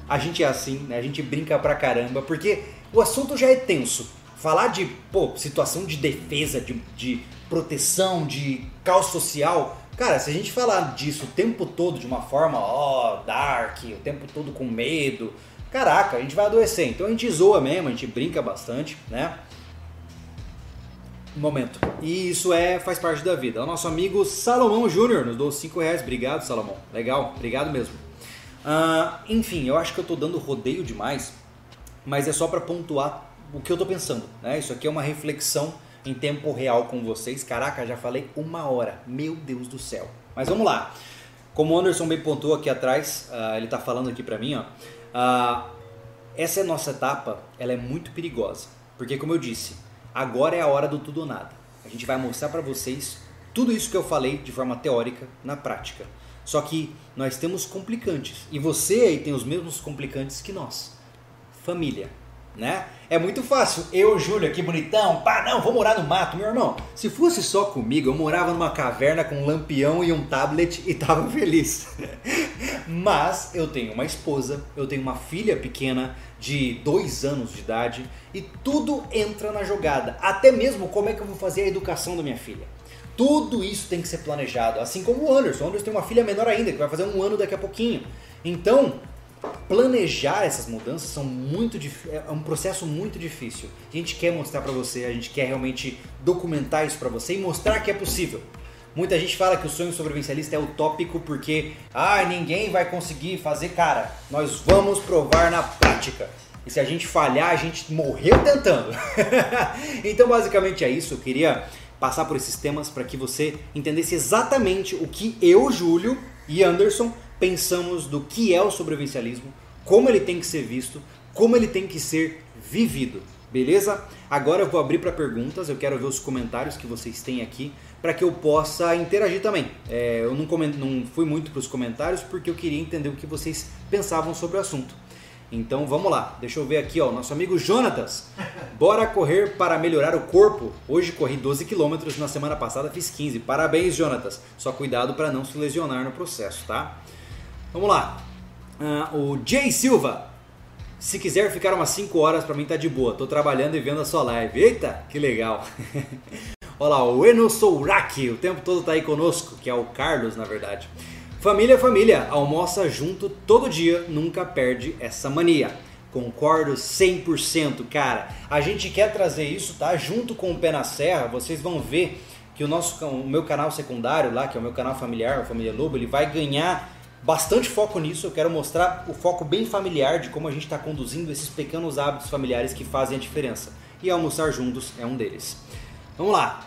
a gente é assim, né? A gente brinca pra caramba, porque o assunto já é tenso. Falar de, pô, situação de defesa, de, de proteção, de caos social, Cara, se a gente falar disso o tempo todo de uma forma, ó, oh, dark, o tempo todo com medo, caraca, a gente vai adoecer. Então a gente zoa mesmo, a gente brinca bastante, né? Momento. E isso é faz parte da vida. O nosso amigo Salomão Júnior nos deu 5 reais. Obrigado, Salomão. Legal, obrigado mesmo. Uh, enfim, eu acho que eu tô dando rodeio demais, mas é só para pontuar o que eu tô pensando. Né? Isso aqui é uma reflexão em tempo real com vocês. Caraca, já falei uma hora. Meu Deus do céu. Mas vamos lá. Como o Anderson bem pontuou aqui atrás, uh, ele está falando aqui para mim, ó, uh, essa é nossa etapa, ela é muito perigosa. Porque como eu disse, agora é a hora do tudo ou nada. A gente vai mostrar para vocês tudo isso que eu falei de forma teórica na prática. Só que nós temos complicantes. E você aí tem os mesmos complicantes que nós. Família né? É muito fácil. Eu, Júlio, aqui bonitão, pá, não, vou morar no mato, meu irmão. Se fosse só comigo, eu morava numa caverna com um lampião e um tablet e tava feliz. <laughs> Mas eu tenho uma esposa, eu tenho uma filha pequena de dois anos de idade e tudo entra na jogada. Até mesmo como é que eu vou fazer a educação da minha filha. Tudo isso tem que ser planejado, assim como o Anderson. O Anderson tem uma filha menor ainda, que vai fazer um ano daqui a pouquinho. Então, planejar essas mudanças são muito é um processo muito difícil. A gente quer mostrar para você, a gente quer realmente documentar isso para você e mostrar que é possível. Muita gente fala que o sonho sobrevivencialista é utópico porque ah, ninguém vai conseguir fazer, cara. Nós vamos provar na prática. E se a gente falhar, a gente morreu tentando. <laughs> então, basicamente é isso. Eu queria passar por esses temas para que você entendesse exatamente o que eu, Júlio e Anderson pensamos do que é o sobrevivencialismo, como ele tem que ser visto, como ele tem que ser vivido. Beleza? Agora eu vou abrir para perguntas, eu quero ver os comentários que vocês têm aqui para que eu possa interagir também. É, eu não, coment... não fui muito para os comentários porque eu queria entender o que vocês pensavam sobre o assunto. Então vamos lá, deixa eu ver aqui, ó, nosso amigo Jonatas. <laughs> Bora correr para melhorar o corpo. Hoje corri 12 km, na semana passada fiz 15. Parabéns, Jonatas. Só cuidado para não se lesionar no processo, tá? Vamos lá. Uh, o Jay Silva. Se quiser ficar umas 5 horas, pra mim tá de boa. Tô trabalhando e vendo a sua live. Eita, que legal. <laughs> Olha lá, o Eno Souraki, o tempo todo tá aí conosco, que é o Carlos, na verdade. Família, família, almoça junto todo dia, nunca perde essa mania. Concordo 100%, cara. A gente quer trazer isso, tá? Junto com o Pé na Serra, vocês vão ver que o nosso o meu canal secundário lá, que é o meu canal familiar, a Família Lobo, ele vai ganhar bastante foco nisso. Eu quero mostrar o foco bem familiar de como a gente está conduzindo esses pequenos hábitos familiares que fazem a diferença. E almoçar juntos é um deles. Vamos lá.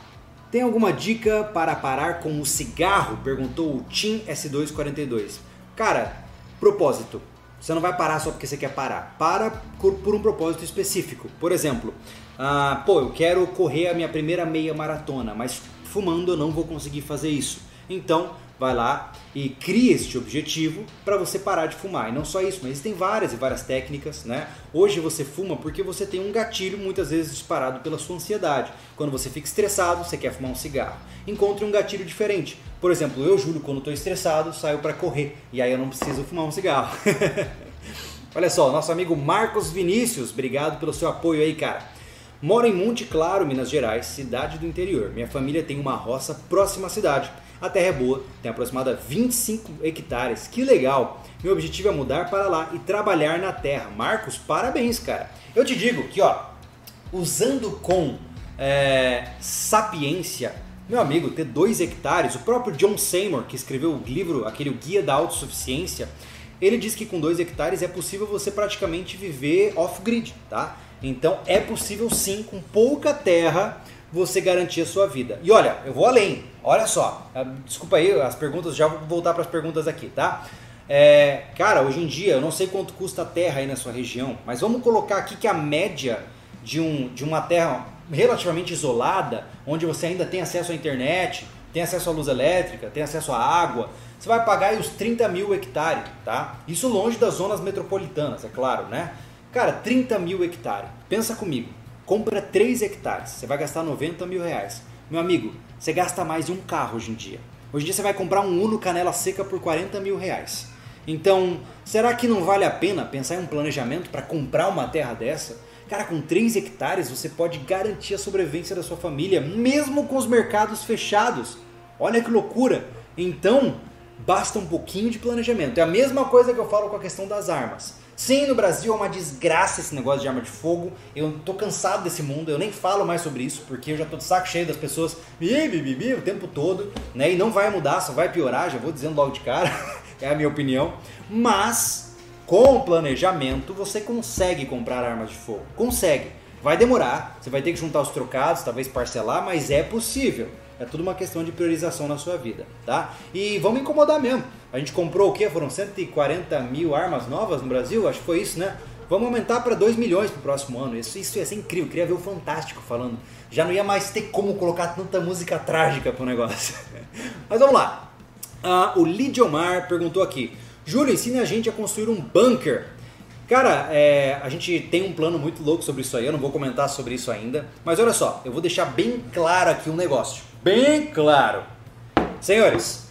Tem alguma dica para parar com o cigarro? Perguntou o Tim S242. Cara, propósito. Você não vai parar só porque você quer parar. Para por um propósito específico. Por exemplo, ah, pô, eu quero correr a minha primeira meia maratona, mas fumando eu não vou conseguir fazer isso. Então, vai lá e cria este objetivo para você parar de fumar. E não só isso, mas existem várias e várias técnicas, né? Hoje você fuma porque você tem um gatilho muitas vezes disparado pela sua ansiedade. Quando você fica estressado, você quer fumar um cigarro. Encontre um gatilho diferente. Por exemplo, eu, Júlio, quando estou estressado, saio para correr e aí eu não preciso fumar um cigarro. <laughs> Olha só, nosso amigo Marcos Vinícius, obrigado pelo seu apoio aí, cara. Moro em Monte Claro, Minas Gerais, cidade do interior. Minha família tem uma roça próxima à cidade a terra é boa, tem aproximadamente 25 hectares. Que legal! Meu objetivo é mudar para lá e trabalhar na terra. Marcos, parabéns, cara. Eu te digo que, ó, usando com é, sapiência, meu amigo, ter 2 hectares, o próprio John Seymour, que escreveu o livro, aquele Guia da Autossuficiência, ele diz que com 2 hectares é possível você praticamente viver off-grid, tá? Então é possível sim, com pouca terra, você garantir a sua vida. E olha, eu vou além. Olha só, ah, desculpa aí as perguntas, já vou voltar para as perguntas aqui, tá? É, cara, hoje em dia eu não sei quanto custa a terra aí na sua região, mas vamos colocar aqui que a média de, um, de uma terra relativamente isolada, onde você ainda tem acesso à internet, tem acesso à luz elétrica, tem acesso à água, você vai pagar aí os 30 mil hectares, tá? Isso longe das zonas metropolitanas, é claro, né? Cara, 30 mil hectares. Pensa comigo, compra 3 hectares, você vai gastar 90 mil reais. Meu amigo, você gasta mais de um carro hoje em dia. Hoje em dia você vai comprar um Uno canela seca por 40 mil reais. Então, será que não vale a pena pensar em um planejamento para comprar uma terra dessa? Cara, com 3 hectares você pode garantir a sobrevivência da sua família, mesmo com os mercados fechados. Olha que loucura! Então, basta um pouquinho de planejamento. É a mesma coisa que eu falo com a questão das armas. Sim, no Brasil é uma desgraça esse negócio de arma de fogo. Eu tô cansado desse mundo, eu nem falo mais sobre isso, porque eu já tô de saco cheio das pessoas bi, bi, o tempo todo, né? E não vai mudar, só vai piorar, já vou dizendo logo de cara, <laughs> é a minha opinião. Mas, com planejamento, você consegue comprar armas de fogo. Consegue. Vai demorar, você vai ter que juntar os trocados, talvez parcelar, mas é possível. É tudo uma questão de priorização na sua vida, tá? E vamos incomodar mesmo. A gente comprou o quê? Foram 140 mil armas novas no Brasil? Acho que foi isso, né? Vamos aumentar para 2 milhões pro próximo ano. Isso, isso ia ser incrível. Eu queria ver o Fantástico falando. Já não ia mais ter como colocar tanta música trágica pro negócio. <laughs> Mas vamos lá. Uh, o Lidiomar perguntou aqui. Júlio, ensine a gente a construir um bunker. Cara, é, a gente tem um plano muito louco sobre isso aí, eu não vou comentar sobre isso ainda. Mas olha só, eu vou deixar bem claro aqui um negócio bem claro. Senhores,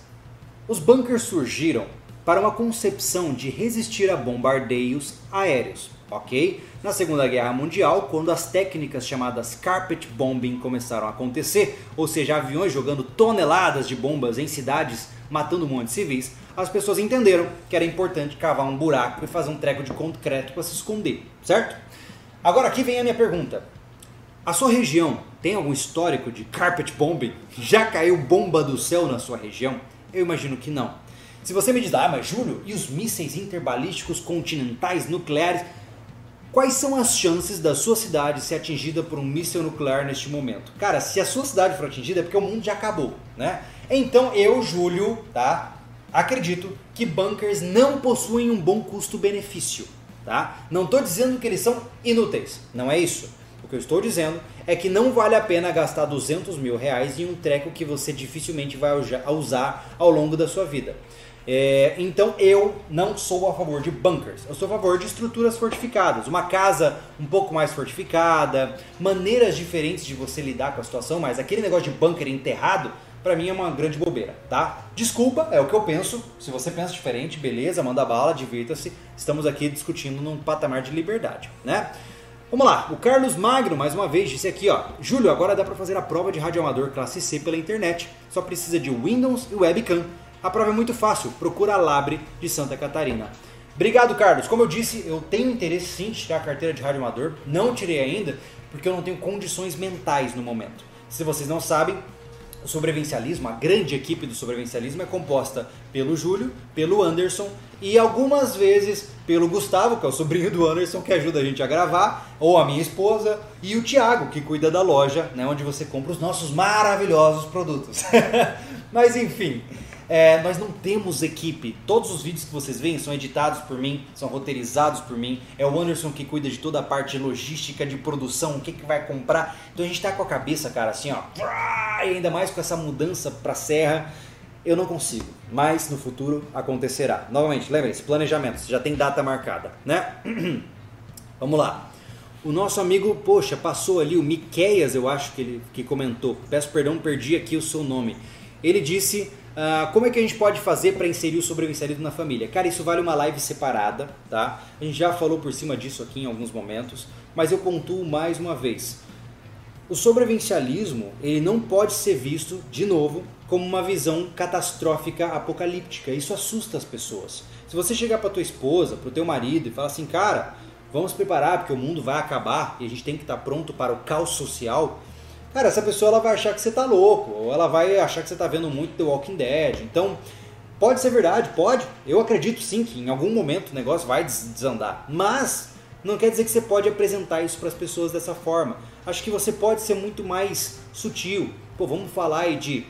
os bunkers surgiram para uma concepção de resistir a bombardeios aéreos, ok? Na Segunda Guerra Mundial, quando as técnicas chamadas carpet bombing começaram a acontecer, ou seja, aviões jogando toneladas de bombas em cidades, matando um monte de civis, as pessoas entenderam que era importante cavar um buraco e fazer um treco de concreto para se esconder, certo? Agora aqui vem a minha pergunta. A sua região tem algum histórico de carpet bombing? Já caiu bomba do céu na sua região? Eu imagino que não. Se você me diz, ah, mas Júlio, e os mísseis interbalísticos continentais nucleares? Quais são as chances da sua cidade ser atingida por um míssil nuclear neste momento? Cara, se a sua cidade for atingida é porque o mundo já acabou, né? Então eu, Júlio, tá? Acredito que bunkers não possuem um bom custo-benefício, tá? Não estou dizendo que eles são inúteis, não é isso. Que eu estou dizendo é que não vale a pena gastar 200 mil reais em um treco que você dificilmente vai usar ao longo da sua vida. É, então eu não sou a favor de bunkers, eu sou a favor de estruturas fortificadas, uma casa um pouco mais fortificada, maneiras diferentes de você lidar com a situação, mas aquele negócio de bunker enterrado, para mim é uma grande bobeira, tá? Desculpa, é o que eu penso. Se você pensa diferente, beleza, manda bala, divirta-se. Estamos aqui discutindo num patamar de liberdade, né? Vamos lá, o Carlos Magno, mais uma vez, disse aqui, ó. Júlio, agora dá para fazer a prova de radioamador classe C pela internet. Só precisa de Windows e webcam. A prova é muito fácil, procura a Labre de Santa Catarina. Obrigado, Carlos. Como eu disse, eu tenho interesse sim de tirar a carteira de radioamador. Não tirei ainda, porque eu não tenho condições mentais no momento. Se vocês não sabem, o sobrevivencialismo, a grande equipe do sobrevivencialismo é composta pelo Júlio, pelo Anderson e algumas vezes pelo Gustavo, que é o sobrinho do Anderson, que ajuda a gente a gravar, ou a minha esposa, e o Thiago, que cuida da loja, né, onde você compra os nossos maravilhosos produtos. <laughs> Mas enfim, é, nós não temos equipe. Todos os vídeos que vocês veem são editados por mim, são roteirizados por mim. É o Anderson que cuida de toda a parte logística, de produção, o que, que vai comprar. Então a gente tá com a cabeça, cara, assim, ó. E ainda mais com essa mudança pra serra. Eu não consigo, mas no futuro acontecerá. Novamente, lembre-se, planejamento, já tem data marcada, né? <clears throat> Vamos lá. O nosso amigo, poxa, passou ali, o Miqueias, eu acho que ele que comentou. Peço perdão, perdi aqui o seu nome. Ele disse Uh, como é que a gente pode fazer para inserir o sobrevivencialismo na família? Cara, isso vale uma live separada, tá? A gente já falou por cima disso aqui em alguns momentos, mas eu pontuo mais uma vez. O sobrevivencialismo, ele não pode ser visto, de novo, como uma visão catastrófica apocalíptica. Isso assusta as pessoas. Se você chegar para tua esposa, para o teu marido e falar assim, cara, vamos preparar porque o mundo vai acabar e a gente tem que estar tá pronto para o caos social, cara, essa pessoa ela vai achar que você tá louco, ou ela vai achar que você tá vendo muito The Walking Dead. Então, pode ser verdade, pode. Eu acredito sim que em algum momento o negócio vai desandar, mas não quer dizer que você pode apresentar isso para as pessoas dessa forma. Acho que você pode ser muito mais sutil. Pô, vamos falar aí de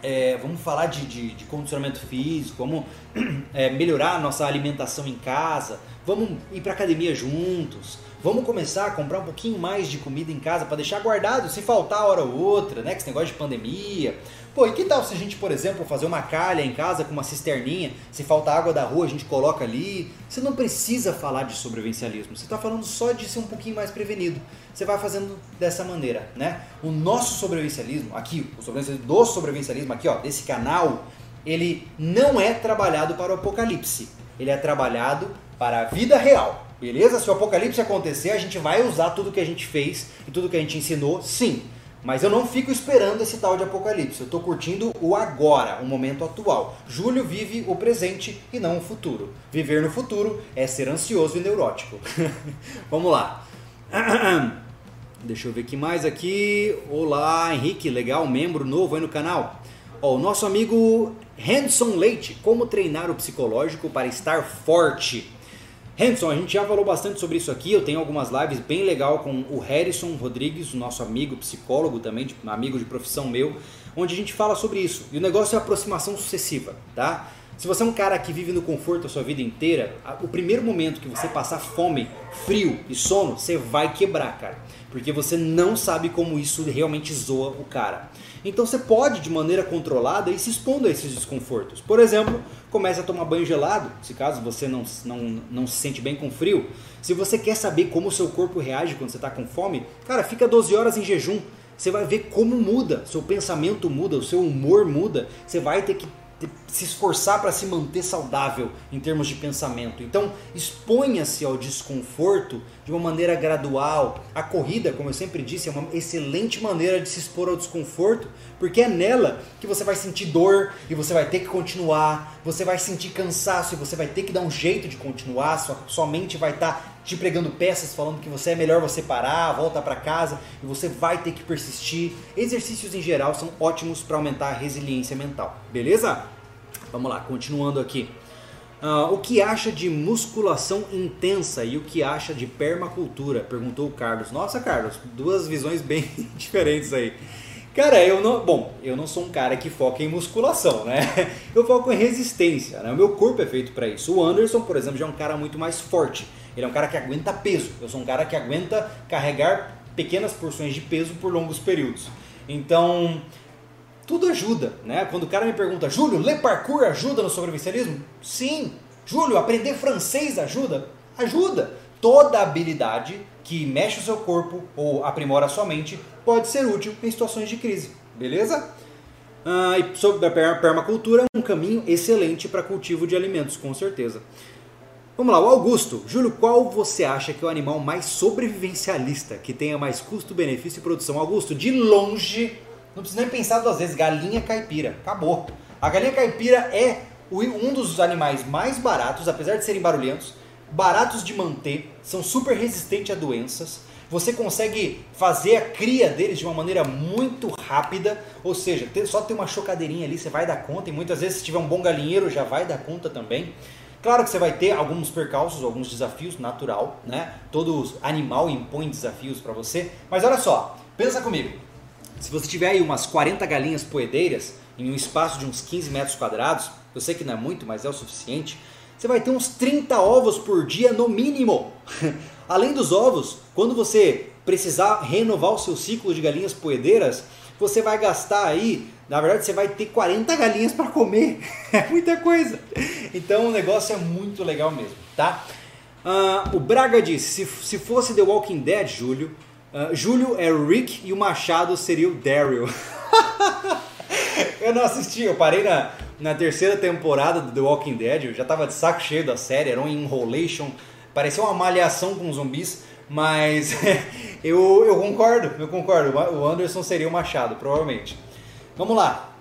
é, vamos falar de, de, de, condicionamento físico, vamos <clears throat> é, melhorar a nossa alimentação em casa, vamos ir para academia juntos, Vamos começar a comprar um pouquinho mais de comida em casa para deixar guardado se faltar hora ou outra, né? Que esse negócio de pandemia. Pô, e que tal se a gente, por exemplo, fazer uma calha em casa com uma cisterninha? Se falta água da rua, a gente coloca ali. Você não precisa falar de sobrevivencialismo. Você está falando só de ser um pouquinho mais prevenido. Você vai fazendo dessa maneira, né? O nosso sobrevivencialismo, aqui, o sobrevivencialismo do sobrevivencialismo aqui, ó, desse canal, ele não é trabalhado para o apocalipse. Ele é trabalhado para a vida real. Beleza? Se o apocalipse acontecer, a gente vai usar tudo que a gente fez e tudo que a gente ensinou, sim. Mas eu não fico esperando esse tal de apocalipse. Eu estou curtindo o agora, o momento atual. Júlio vive o presente e não o futuro. Viver no futuro é ser ansioso e neurótico. <laughs> Vamos lá. <clears throat> Deixa eu ver que mais aqui. Olá, Henrique, legal, membro novo aí no canal. Ó, o nosso amigo Hanson Leite, como treinar o psicológico para estar forte. Hanson, a gente já falou bastante sobre isso aqui. Eu tenho algumas lives bem legal com o Harrison Rodrigues, nosso amigo psicólogo também, amigo de profissão meu, onde a gente fala sobre isso. E o negócio é aproximação sucessiva, tá? Se você é um cara que vive no conforto a sua vida inteira, o primeiro momento que você passar fome, frio e sono, você vai quebrar, cara. Porque você não sabe como isso realmente zoa o cara. Então você pode, de maneira controlada, ir se expondo a esses desconfortos. Por exemplo, comece a tomar banho gelado, se caso você não, não, não se sente bem com frio. Se você quer saber como o seu corpo reage quando você está com fome, cara, fica 12 horas em jejum. Você vai ver como muda, seu pensamento muda, o seu humor muda. Você vai ter que se esforçar para se manter saudável em termos de pensamento. Então, exponha-se ao desconforto de uma maneira gradual. A corrida, como eu sempre disse, é uma excelente maneira de se expor ao desconforto, porque é nela que você vai sentir dor e você vai ter que continuar, você vai sentir cansaço e você vai ter que dar um jeito de continuar, sua, sua mente vai estar tá te pregando peças falando que você é melhor você parar, volta para casa e você vai ter que persistir. Exercícios em geral são ótimos para aumentar a resiliência mental. Beleza? Vamos lá, continuando aqui. Uh, o que acha de musculação intensa e o que acha de permacultura? Perguntou o Carlos. Nossa, Carlos, duas visões bem <laughs> diferentes aí. Cara, eu não. Bom, eu não sou um cara que foca em musculação, né? <laughs> Eu foco em resistência, né? O meu corpo é feito para isso. O Anderson, por exemplo, já é um cara muito mais forte. Ele é um cara que aguenta peso. Eu sou um cara que aguenta carregar pequenas porções de peso por longos períodos. Então, tudo ajuda, né? Quando o cara me pergunta, Júlio, ler parkour ajuda no sobrevivencialismo? Sim. Júlio, aprender francês ajuda? Ajuda. Toda habilidade que mexe o seu corpo ou aprimora a sua mente pode ser útil em situações de crise, beleza? Ah, e sobre a permacultura, um caminho excelente para cultivo de alimentos, com certeza. Vamos lá, o Augusto. Júlio, qual você acha que é o animal mais sobrevivencialista, que tenha mais custo, benefício e produção? Augusto, de longe, não precisa nem pensar duas vezes, galinha caipira. Acabou. A galinha caipira é um dos animais mais baratos, apesar de serem barulhentos, baratos de manter, são super resistentes a doenças. Você consegue fazer a cria deles de uma maneira muito rápida, ou seja, só ter uma chocadeirinha ali você vai dar conta, e muitas vezes se tiver um bom galinheiro já vai dar conta também. Claro que você vai ter alguns percalços, alguns desafios, natural, né? Todo animal impõe desafios para você. Mas olha só, pensa comigo. Se você tiver aí umas 40 galinhas poedeiras em um espaço de uns 15 metros quadrados, eu sei que não é muito, mas é o suficiente, você vai ter uns 30 ovos por dia no mínimo. <laughs> Além dos ovos, quando você precisar renovar o seu ciclo de galinhas poedeiras, você vai gastar aí na verdade, você vai ter 40 galinhas para comer. <laughs> É muita coisa. Então o negócio é muito legal mesmo, tá? Uh, o Braga disse: se, se fosse The Walking Dead, Júlio, uh, Júlio é Rick e o Machado seria o Daryl. <laughs> eu não assisti, eu parei na, na terceira temporada do The Walking Dead, eu já tava de saco cheio da série, era um enrolation, parecia uma malhação com zumbis, mas <laughs> eu, eu concordo, eu concordo, o Anderson seria o Machado, provavelmente. Vamos lá.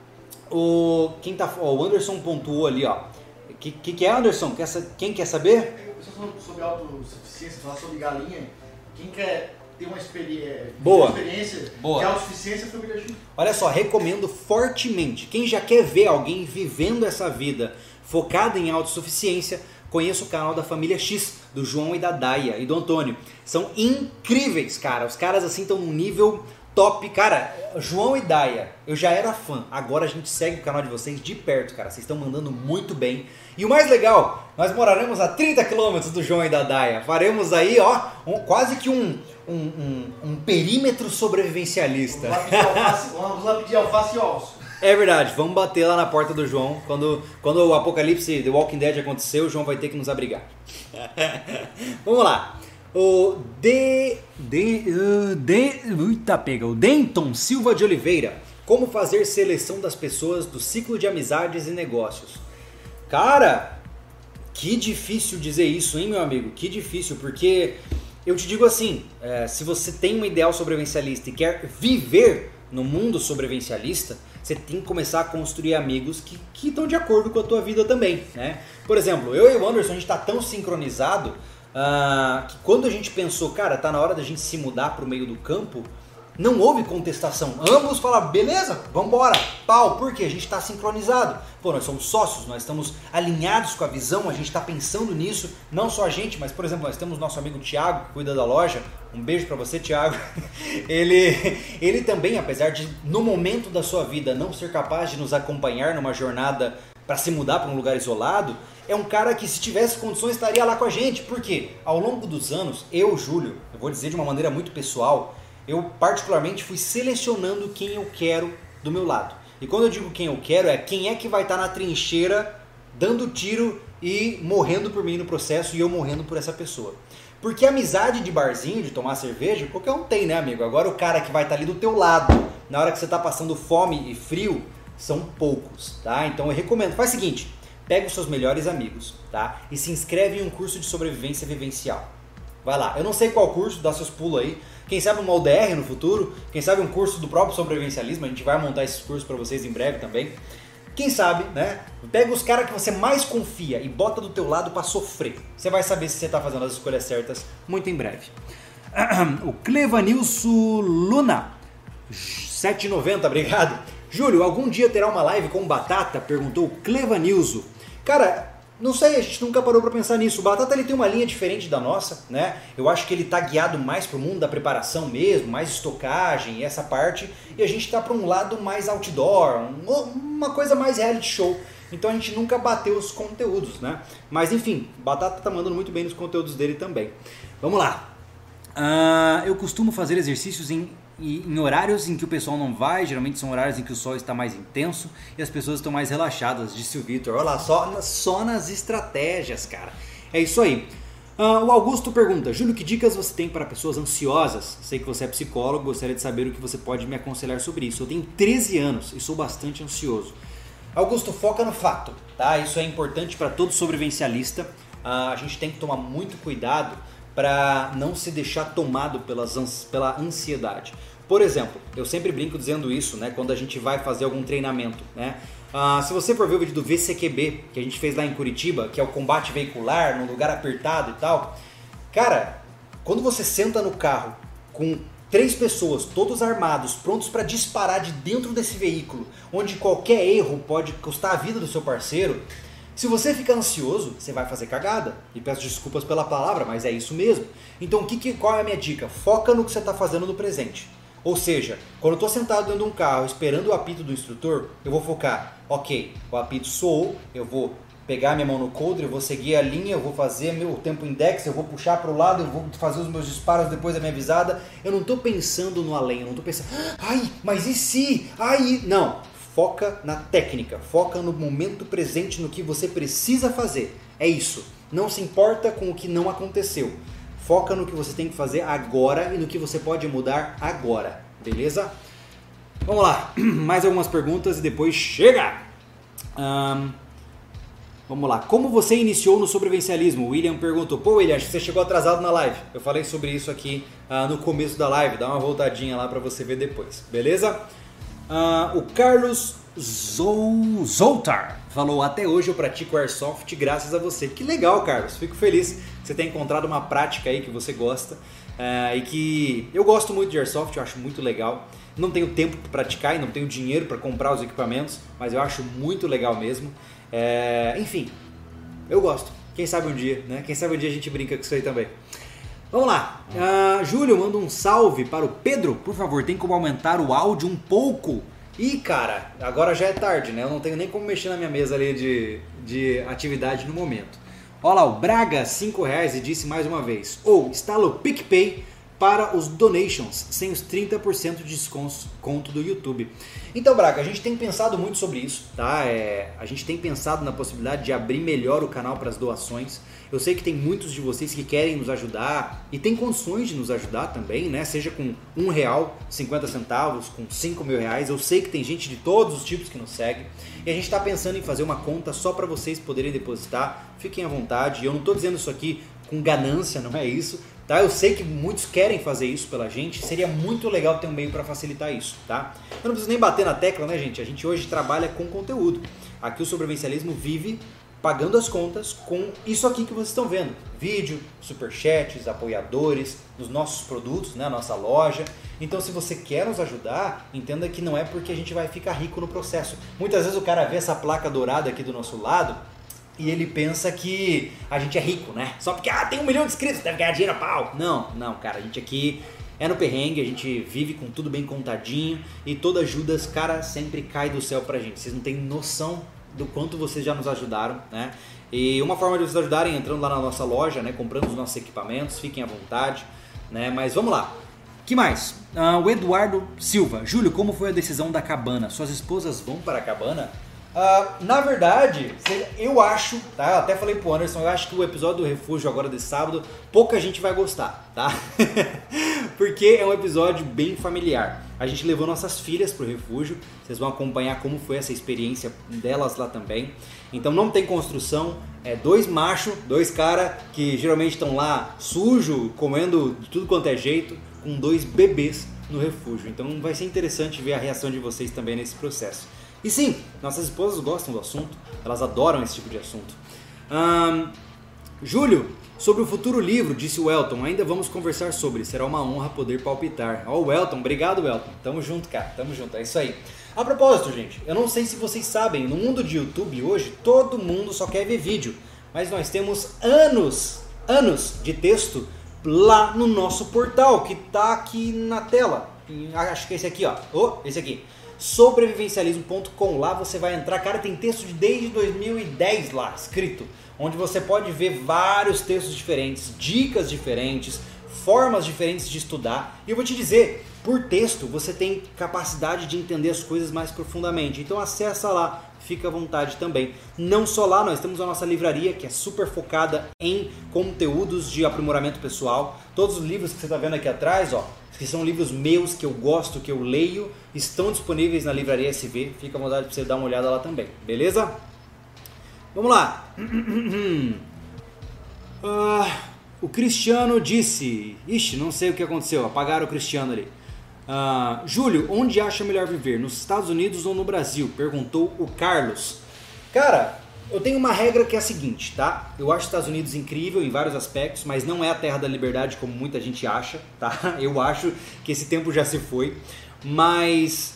O, quem tá, ó, o Anderson pontuou ali, ó. O que, que, que, é, Anderson? Quer, quem quer saber? Sobre autossuficiência, falar sobre galinha. Quem quer ter uma experiência, Boa. Uma experiência Boa. de autossuficiência, família X. Olha só, recomendo fortemente. Quem já quer ver alguém vivendo essa vida focada em autossuficiência, conheça o canal da Família X, do João e da Daia e do Antônio. São incríveis, cara. Os caras assim estão num nível top. Cara, João e Daia, eu já era fã. Agora a gente segue o canal de vocês de perto, cara. Vocês estão mandando muito bem. E o mais legal, nós moraremos a 30 quilômetros do João e da Daia. Faremos aí, ó, um, quase que um, um, um, um, perímetro sobrevivencialista. Vamos lá, pedir alface, vamos lá pedir alface e ovos. É verdade, vamos bater lá na porta do João. Quando, quando o apocalipse The Walking Dead acontecer, o João vai ter que nos abrigar. <laughs> vamos lá. O de, de, uh, de, uita, pega, o Denton Silva de Oliveira. Como fazer seleção das pessoas do ciclo de amizades e negócios? Cara, que difícil dizer isso, hein, meu amigo? Que difícil, porque eu te digo assim, é, se você tem um ideal sobrevivencialista e quer viver no mundo sobrevivencialista, você tem que começar a construir amigos que, estão de acordo com a tua vida também, né? Por exemplo, eu e o Anderson, a gente está tão sincronizado uh, que quando a gente pensou, cara, tá na hora da gente se mudar para o meio do campo, não houve contestação. Ambos falaram, beleza, vamos embora. Pau, por quê? A gente está sincronizado. Pô, nós somos sócios, nós estamos alinhados com a visão, a gente está pensando nisso. Não só a gente, mas, por exemplo, nós temos nosso amigo Thiago, que cuida da loja. Um beijo para você, Thiago. <laughs> Ele, ele também, apesar de, no momento da sua vida, não ser capaz de nos acompanhar numa jornada para se mudar para um lugar isolado, é um cara que, se tivesse condições, estaria lá com a gente. Por quê? Ao longo dos anos, eu, Júlio, eu vou dizer de uma maneira muito pessoal, eu particularmente fui selecionando quem eu quero do meu lado. E quando eu digo quem eu quero, é quem é que vai estar na trincheira dando tiro e morrendo por mim no processo e eu morrendo por essa pessoa. Porque amizade de barzinho, de tomar cerveja, qualquer um tem, né, amigo? Agora o cara que vai estar ali do teu lado, na hora que você está passando fome e frio, são poucos, tá? Então eu recomendo. Faz o seguinte, pega os seus melhores amigos, tá? E se inscreve em um curso de sobrevivência vivencial. Vai lá. Eu não sei qual curso, dá seus pulos aí. Quem sabe uma ODR no futuro, quem sabe um curso do próprio sobrevivencialismo, a gente vai montar esses cursos para vocês em breve também. Quem sabe, né? Pega os caras que você mais confia e bota do teu lado para sofrer. Você vai saber se você está fazendo as escolhas certas muito em breve. <clears throat> O Clevanilson Luna, 7,90, obrigado. Júlio, algum dia terá uma live com batata? Perguntou o Clevanilson. Cara, não sei, a gente nunca parou para pensar nisso. O Batata ele tem uma linha diferente da nossa, né? Eu acho que ele tá guiado mais pro mundo da preparação mesmo, mais estocagem e essa parte, e a gente tá para um lado mais outdoor, um, uma coisa mais reality show. Então a gente nunca bateu os conteúdos, né? Mas enfim, Batata tá mandando muito bem nos conteúdos dele também. Vamos lá. Uh, eu costumo fazer exercícios em e em horários em que o pessoal não vai, geralmente são horários em que o sol está mais intenso e as pessoas estão mais relaxadas, disse o Vitor. Olha lá, só, só nas estratégias, cara. É isso aí. Uh, o Augusto pergunta: Júlio, que dicas você tem para pessoas ansiosas? Sei que você é psicólogo, gostaria de saber o que você pode me aconselhar sobre isso. Eu tenho 13 anos e sou bastante ansioso. Augusto, foca no fato, tá? Isso é importante para todo sobrevivencialista. Uh, a gente tem que tomar muito cuidado para não se deixar tomado pelas, pela ansiedade. Por exemplo, eu sempre brinco dizendo isso, né? Quando a gente vai fazer algum treinamento, né? Ah, se você for ver o vídeo do VCQB que a gente fez lá em Curitiba, que é o combate veicular, num lugar apertado e tal, cara, quando você senta no carro com três pessoas, todos armados, prontos para disparar de dentro desse veículo, onde qualquer erro pode custar a vida do seu parceiro, se você ficar ansioso, você vai fazer cagada. E peço desculpas pela palavra, mas é isso mesmo. Então, que, que, qual é a minha dica? Foca no que você está fazendo no presente. Ou seja, quando eu estou sentado dentro de um carro esperando o apito do instrutor, eu vou focar, ok, o apito soou, eu vou pegar minha mão no coldre, eu vou seguir a linha, eu vou fazer meu tempo index, eu vou puxar para o lado, eu vou fazer os meus disparos depois da minha avisada. Eu não estou pensando no além, eu não estou pensando, ai, mas e se? Ai, não. Foca na técnica, foca no momento presente, no que você precisa fazer. É isso. Não se importa com o que não aconteceu. Foca no que você tem que fazer agora e no que você pode mudar agora. Beleza? Vamos lá. <clears throat> Mais algumas perguntas e depois chega! Um, vamos lá. Como você iniciou no sobrevivencialismo? O William perguntou. Pô, William, acho que você chegou atrasado na live. Eu falei sobre isso aqui uh, no começo da live. Dá uma voltadinha lá para você ver depois. Beleza? Uh, o Carlos Zou, Zoltar falou: Até hoje eu pratico Airsoft graças a você. Que legal, Carlos. Fico feliz que você tenha encontrado uma prática aí que você gosta. Uh, e que eu gosto muito de Airsoft, eu acho muito legal. Não tenho tempo para praticar e não tenho dinheiro para comprar os equipamentos, mas eu acho muito legal mesmo. Uh, enfim, eu gosto. Quem sabe um dia, né? Quem sabe um dia a gente brinca com isso aí também. Vamos lá. Uh, Júlio, manda um salve para o Pedro. Por favor, tem como aumentar o áudio um pouco? Ih, cara, agora já é tarde, né? Eu não tenho nem como mexer na minha mesa ali de, de atividade no momento. Olha lá, o Braga, 5 reais e disse mais uma vez. Ou instala o PicPay para os donations, sem os 30% de desconto do YouTube. Então, Braga, a gente tem pensado muito sobre isso, tá? É, a gente tem pensado na possibilidade de abrir melhor o canal para as doações. Eu sei que tem muitos de vocês que querem nos ajudar e tem condições de nos ajudar também, né? Seja com um real, 50 centavos, com 5 mil reais. Eu sei que tem gente de todos os tipos que nos segue. E a gente está pensando em fazer uma conta só para vocês poderem depositar. Fiquem à vontade. Eu não estou dizendo isso aqui com ganância, não é isso. Tá? Eu sei que muitos querem fazer isso pela gente, seria muito legal ter um meio para facilitar isso, tá? Eu não preciso nem bater na tecla, né, gente? A gente hoje trabalha com conteúdo. Aqui o sobrevivencialismo vive pagando as contas com isso aqui que vocês estão vendo. Vídeo, superchats, apoiadores, nos nossos produtos, né, nossa loja. Então se você quer nos ajudar, entenda que não é porque a gente vai ficar rico no processo. Muitas vezes o cara vê essa placa dourada aqui do nosso lado e ele pensa que a gente é rico, né? Só porque ah, tem um milhão de inscritos, deve ganhar dinheiro a pau. Não, não, cara, a gente aqui é no perrengue, a gente vive com tudo bem contadinho e toda ajuda, cara, sempre cai do céu pra gente. Vocês não têm noção do quanto vocês já nos ajudaram, né? E uma forma de vocês ajudarem é entrando lá na nossa loja, né? Comprando os nossos equipamentos, fiquem à vontade, né? Mas vamos lá. que mais? Uh, o Eduardo Silva. Júlio, como foi a decisão da cabana? Suas esposas vão para a cabana? Uh, na verdade, eu acho, tá? Eu até falei pro Anderson, eu acho que o episódio do refúgio agora de sábado, pouca gente vai gostar, tá? <laughs> Porque é um episódio bem familiar. A gente levou nossas filhas pro refúgio, vocês vão acompanhar como foi essa experiência delas lá também. Então não tem construção, é dois machos, dois caras que geralmente estão lá sujo, comendo de tudo quanto é jeito, com dois bebês no refúgio. Então vai ser interessante ver a reação de vocês também nesse processo. E sim, nossas esposas gostam do assunto, elas adoram esse tipo de assunto. Um, Júlio, sobre o futuro livro, disse o Elton, ainda vamos conversar sobre, será uma honra poder palpitar. Ó, oh, o Elton, obrigado, Elton. Tamo junto, cara, tamo junto, é isso aí. A propósito, gente, eu não sei se vocês sabem, no mundo de YouTube hoje, todo mundo só quer ver vídeo, mas nós temos anos, anos de texto lá no nosso portal, que tá aqui na tela. Acho que é esse aqui, ó. Oh, esse aqui sobrevivencialismo.com. Lá você vai entrar, cara, tem texto de desde 2010 lá escrito, onde você pode ver vários textos diferentes, dicas diferentes, formas diferentes de estudar. E eu vou te dizer, por texto você tem capacidade de entender as coisas mais profundamente. Então acessa lá, fica à vontade também. Não só lá, nós temos a nossa livraria que é super focada em conteúdos de aprimoramento pessoal. Todos os livros que você está vendo aqui atrás, ó, que são livros meus que eu gosto, que eu leio, estão disponíveis na livraria SV. Fica à vontade para você dar uma olhada lá também, beleza? Vamos lá. <clears throat> Ah, o Cristiano disse: Ixi, não sei o que aconteceu, apagaram o Cristiano ali. Ah, Júlio, onde acha melhor viver? Nos Estados Unidos ou no Brasil? Perguntou o Carlos. Cara, eu tenho uma regra que é a seguinte, tá? Eu acho os Estados Unidos incrível em vários aspectos, mas não é a terra da liberdade como muita gente acha, tá? <laughs> Eu acho que esse tempo já se foi. Mas,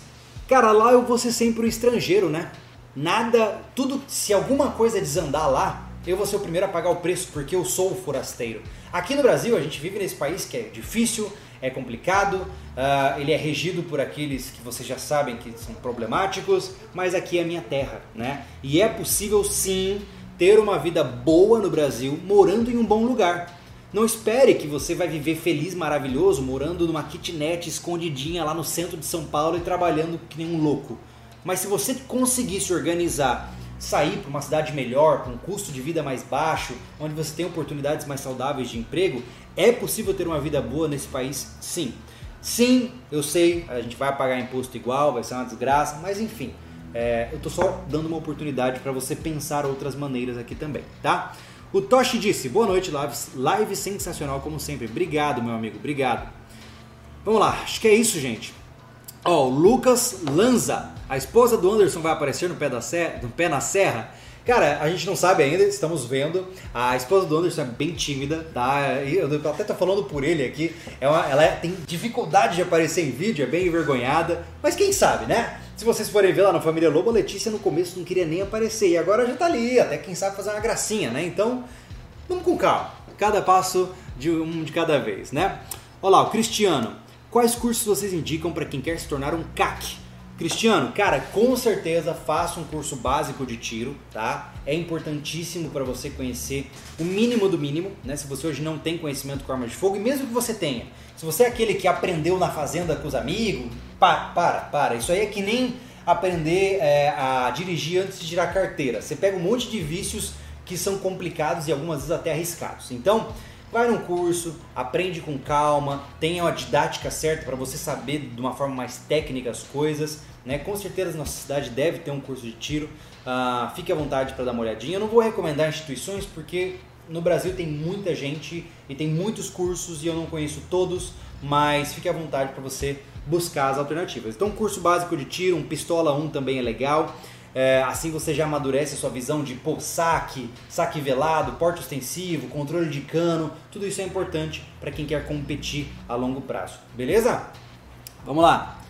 cara, lá eu vou ser sempre o estrangeiro, né? Nada, tudo, se alguma coisa desandar lá, eu vou ser o primeiro a pagar o preço porque eu sou o forasteiro. Aqui no Brasil, a gente vive nesse país que é difícil, é complicado, uh, ele é regido por aqueles que vocês já sabem que são problemáticos, mas aqui é a minha terra, né? E é possível sim ter uma vida boa no Brasil morando em um bom lugar. Não espere que você vai viver feliz, maravilhoso, morando numa kitnet escondidinha lá no centro de São Paulo e trabalhando que nem um louco. Mas se você conseguir se organizar, sair para uma cidade melhor, com um custo de vida mais baixo, onde você tem oportunidades mais saudáveis de emprego, é possível ter uma vida boa nesse país? Sim. Sim, eu sei, a gente vai pagar imposto igual, vai ser uma desgraça, mas enfim, é, eu estou só dando uma oportunidade para você pensar outras maneiras aqui também, tá? O Toshi disse, boa noite, live, sensacional como sempre. Obrigado, meu amigo, obrigado. Vamos lá, acho que é isso, gente. Ó, oh, Lucas Lanza, a esposa do Anderson vai aparecer no pé, da serra, no pé na serra. Cara, a gente não sabe ainda, estamos vendo. A esposa do Anderson é bem tímida, tá? Eu até tô falando por ele aqui. É uma, ela é, tem dificuldade de aparecer em vídeo, é bem envergonhada. Mas quem sabe, né? Se vocês forem ver lá na Família Lobo, a Letícia no começo não queria nem aparecer. E agora já tá ali, até quem sabe fazer uma gracinha, né? Então, vamos com calma. Cada passo de um de cada vez, né? Olha lá, o Cristiano. Quais cursos vocês indicam para quem quer se tornar um CAC? Cristiano, cara, com certeza faça um curso básico de tiro, tá? É importantíssimo para você conhecer o mínimo do mínimo, né? Se você hoje não tem conhecimento com arma de fogo, e mesmo que você tenha, se você é aquele que aprendeu na fazenda com os amigos, para, para, para. Isso aí é que nem aprender é, a dirigir antes de tirar carteira. Você pega um monte de vícios que são complicados e algumas vezes até arriscados. Então, Vai num curso, aprende com calma, tenha uma didática certa para você saber de uma forma mais técnica as coisas. Né? Com certeza nossa cidade deve ter um curso de tiro. Uh, fique à vontade para dar uma olhadinha. Eu não vou recomendar instituições porque no Brasil tem muita gente e tem muitos cursos e eu não conheço todos, mas fique à vontade para você buscar as alternativas. Então, curso básico de tiro, um pistola 1 também é legal. É, assim você já amadurece a sua visão de pô, saque, saque velado, porte ostensivo, controle de cano, tudo isso é importante para quem quer competir a longo prazo, beleza? Vamos lá.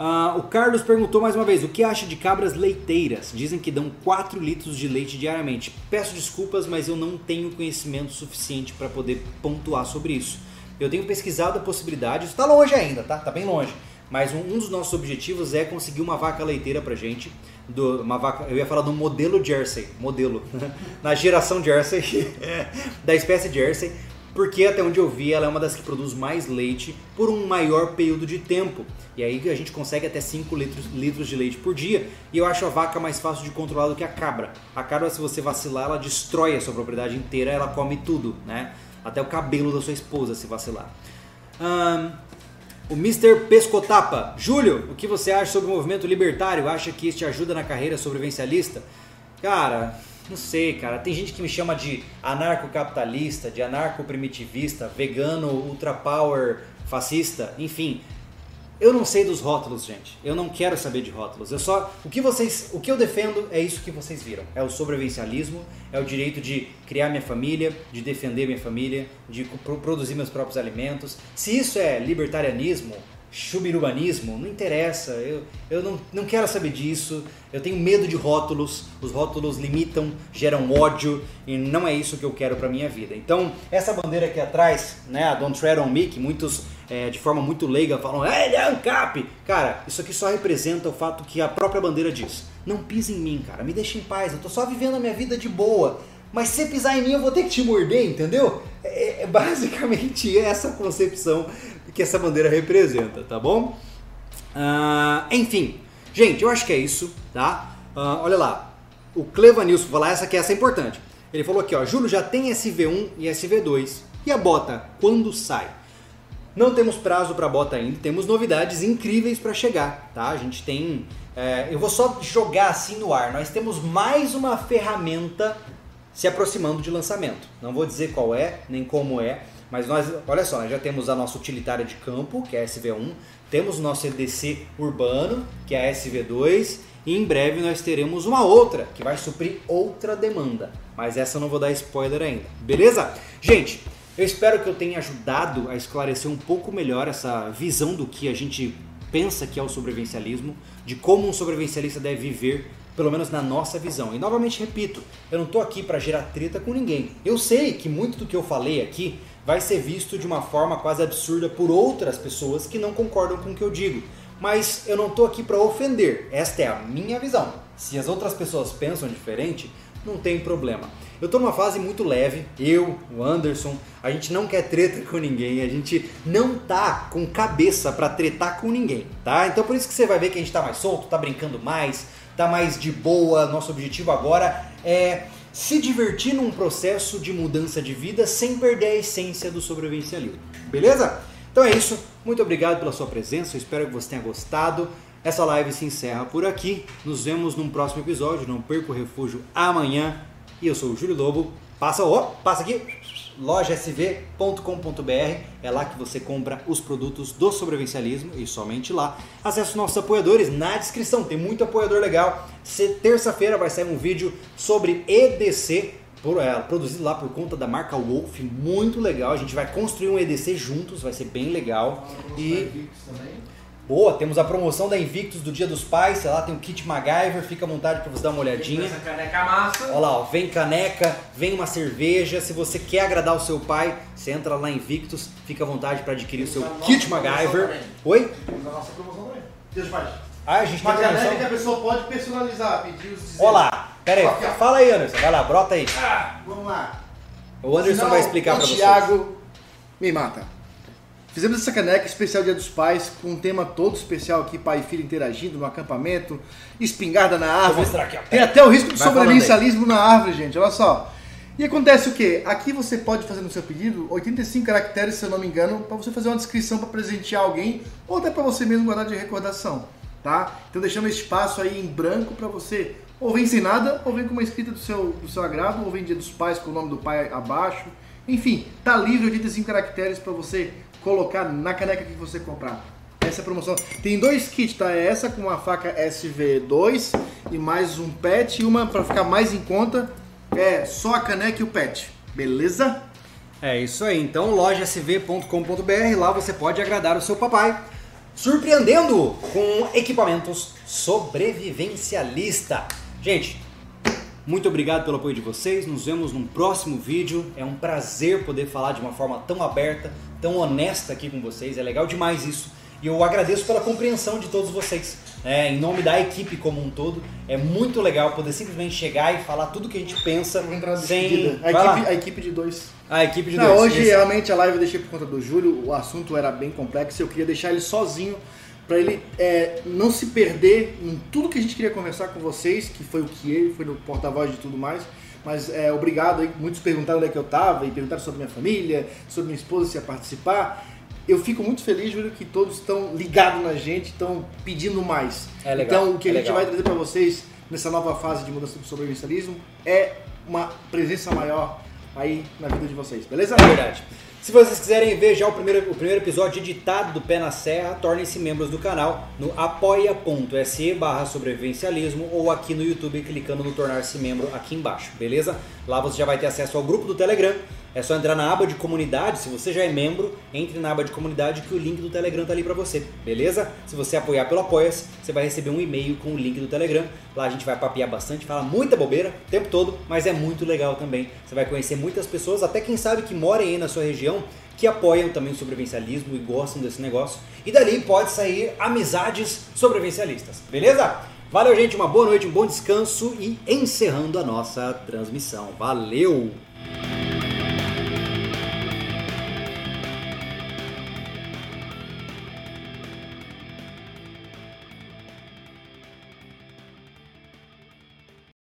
Uh, o Carlos perguntou mais uma vez: o que acha de cabras leiteiras? Dizem que dão 4 litros de leite diariamente. Peço desculpas, mas eu não tenho conhecimento suficiente para poder pontuar sobre isso. Eu tenho pesquisado a possibilidade, está longe ainda, tá? Tá bem longe. Mas um, um, dos nossos objetivos é conseguir uma vaca leiteira pra gente. Do, uma vaca, eu ia falar do modelo Jersey, modelo, <laughs> na geração Jersey, <laughs> da espécie Jersey, porque até onde eu vi ela é uma das que produz mais leite por um maior período de tempo. E aí a gente consegue até 5 litros, litros de leite por dia. E eu acho a vaca mais fácil de controlar do que a cabra. A cabra, se você vacilar, ela destrói a sua propriedade inteira, ela come tudo, né? Até o cabelo da sua esposa se vacilar. O Mr. Pescotapa. Júlio, o que você acha sobre o movimento libertário? Acha que isso te ajuda na carreira sobrevivencialista? Cara, não sei, cara. Tem gente que me chama de anarcocapitalista, de anarco-primitivista, vegano, ultra power, fascista, enfim. Eu não sei dos rótulos, gente. Eu não quero saber de rótulos. Eu só o que vocês, o que eu defendo é isso que vocês viram. É o sobrevivencialismo, é o direito de criar minha família, de defender minha família, de produzir meus próprios alimentos. Se isso é libertarianismo, chubirubanismo, não interessa, eu, eu não, não quero saber disso, eu tenho medo de rótulos, os rótulos limitam, geram ódio e não é isso que eu quero para minha vida. Então, essa bandeira aqui atrás, né, a Don't Tread on Me, que muitos é, de forma muito leiga falam, é, ele é ANCAP! Cara, isso aqui só representa o fato que a própria bandeira diz, não pise em mim, cara, me deixe em paz, eu tô só vivendo a minha vida de boa, mas se pisar em mim eu vou ter que te morder, entendeu? É, é basicamente <laughs> essa concepção que essa bandeira representa, tá bom? Uh, enfim, gente, eu acho que é isso, tá? Uh, olha lá, o Clevanilson falar essa que essa é importante. Ele falou aqui, ó, Júlio já tem SV1 e SV2 e a bota quando sai? Não temos prazo para bota ainda, temos novidades incríveis para chegar, tá? A gente tem, é, eu vou só jogar assim no ar. Nós temos mais uma ferramenta se aproximando de lançamento. Não vou dizer qual é nem como é, mas nós, olha só, nós já temos a nossa utilitária de campo, que é a SV1, temos o nosso EDC urbano, que é a SV2, e em breve nós teremos uma outra que vai suprir outra demanda. Mas essa eu não vou dar spoiler ainda. Beleza? Gente, eu espero que eu tenha ajudado a esclarecer um pouco melhor essa visão do que a gente pensa que é o sobrevivencialismo, de como um sobrevivencialista deve viver pelo menos na nossa visão. E novamente repito, eu não estou aqui para gerar treta com ninguém. Eu sei que muito do que eu falei aqui vai ser visto de uma forma quase absurda por outras pessoas que não concordam com o que eu digo. Mas eu não estou aqui para ofender, esta é a minha visão. Se as outras pessoas pensam diferente, não tem problema. Eu estou numa fase muito leve, eu, o Anderson, a gente não quer treta <laughs> com ninguém, a gente não tá com cabeça para tretar com ninguém, tá? Então por isso que você vai ver que a gente tá mais solto, tá brincando mais, tá mais de boa. Nosso objetivo agora é se divertir num processo de mudança de vida sem perder a essência do sobrevivencialismo. Beleza? Então é isso. Muito obrigado pela sua presença. Eu espero que você tenha gostado. Essa live se encerra por aqui. Nos vemos num próximo episódio. Não perca o refúgio amanhã. E eu sou o Júlio Lobo. Passa, ó, passa aqui lojasv.com.br. É lá que você compra os produtos do sobrevivencialismo e somente lá. Acesse os nossos apoiadores na descrição, tem muito apoiador legal. Terça-feira vai sair um vídeo sobre EDC, é, produzido lá por conta da marca Wolf, muito legal. A gente vai construir um EDC juntos, vai ser bem legal. E Boa, temos a promoção da Invictus do Dia dos Pais, sei lá, tem o kit MacGyver, fica à vontade para você dar uma olhadinha. Essa caneca massa. Olha lá, ó, vem caneca, vem uma cerveja. Se você quer agradar o seu pai, você entra lá em Invictus, fica à vontade para adquirir o seu kit MacGyver. Oi? Temos a nossa promoção também. Dia dos Pais. Ah, a gente Uma tem caneca que a pessoa pode personalizar, pedir os dizeres. Olha lá, pera aí, ó. fala aí, Anderson, vai lá, brota aí. Ah, vamos lá. O Anderson Senão, vai explicar o para vocês. Thiago me mata. Fizemos essa caneca especial Dia dos Pais, com um tema todo especial aqui, pai e filho interagindo no acampamento, espingarda na árvore. aqui. Tem até o risco de sobrevivencialismo na árvore, gente, olha só. E acontece o quê? Aqui você pode fazer no seu pedido 85 caracteres, se eu não me engano, para você fazer uma descrição para presentear alguém ou até para você mesmo guardar de recordação. tá? Então deixando espaço aí em branco para você ou vem sem nada, ou vem com uma escrita do seu, do seu agrado, ou vem dia dos pais com o nome do pai abaixo. Enfim, tá livre 85 caracteres para você colocar na caneca que você comprar. Essa é a promoção. Tem dois kits, tá? É essa com uma faca SV2 e mais um pet e uma para ficar mais em conta é só a caneca e o pet. Beleza? É isso aí. Então, lojasv.com.br, lá você pode agradar o seu papai, surpreendendo com equipamentos sobrevivencialista. Gente, muito obrigado pelo apoio de vocês. Nos vemos num próximo vídeo. É um prazer poder falar de uma forma tão aberta, tão honesta aqui com vocês. É legal demais isso. E eu agradeço pela compreensão de todos vocês. É, em nome da equipe como um todo, é muito legal poder simplesmente chegar e falar tudo que a gente pensa sem. A equipe, a equipe, de dois. A equipe de Não, dois. Hoje, Esse... realmente, a live eu deixei por conta do Júlio. O assunto era bem complexo. Eu queria deixar ele sozinho para ele é, não se perder em tudo que a gente queria conversar com vocês, que foi o que ele, foi no porta-voz de tudo mais. Mas é, obrigado aí, muitos perguntaram onde é que eu estava e perguntaram sobre minha família, sobre minha esposa se ia participar eu fico muito feliz, Júlio, que todos estão ligados na gente, estão pedindo mais. É legal, então, o que é a gente legal. vai trazer para vocês nessa nova fase de mudança do sobrevivencialismo é uma presença maior aí na vida de vocês, beleza? É verdade. Se vocês quiserem ver já o primeiro, o primeiro episódio editado do Pé na Serra, tornem-se membros do canal no apoia.se barra sobrevivencialismo ou aqui no YouTube clicando no tornar-se membro aqui embaixo, beleza? Lá você já vai ter acesso ao grupo do Telegram, é só entrar na aba de comunidade, se você já é membro, entre na aba de comunidade que o link do Telegram tá ali para você, beleza? Se você apoiar pelo Apoia-se, você vai receber um e-mail com o link do Telegram. Lá a gente vai papiar bastante, fala muita bobeira o tempo todo, mas é muito legal também. Você vai conhecer muitas pessoas, até quem sabe que morem aí na sua região, que apoiam também o sobrevivencialismo e gostam desse negócio. E dali pode sair amizades sobrevivencialistas, beleza? Valeu, gente, uma boa noite, um bom descanso e encerrando a nossa transmissão. Valeu!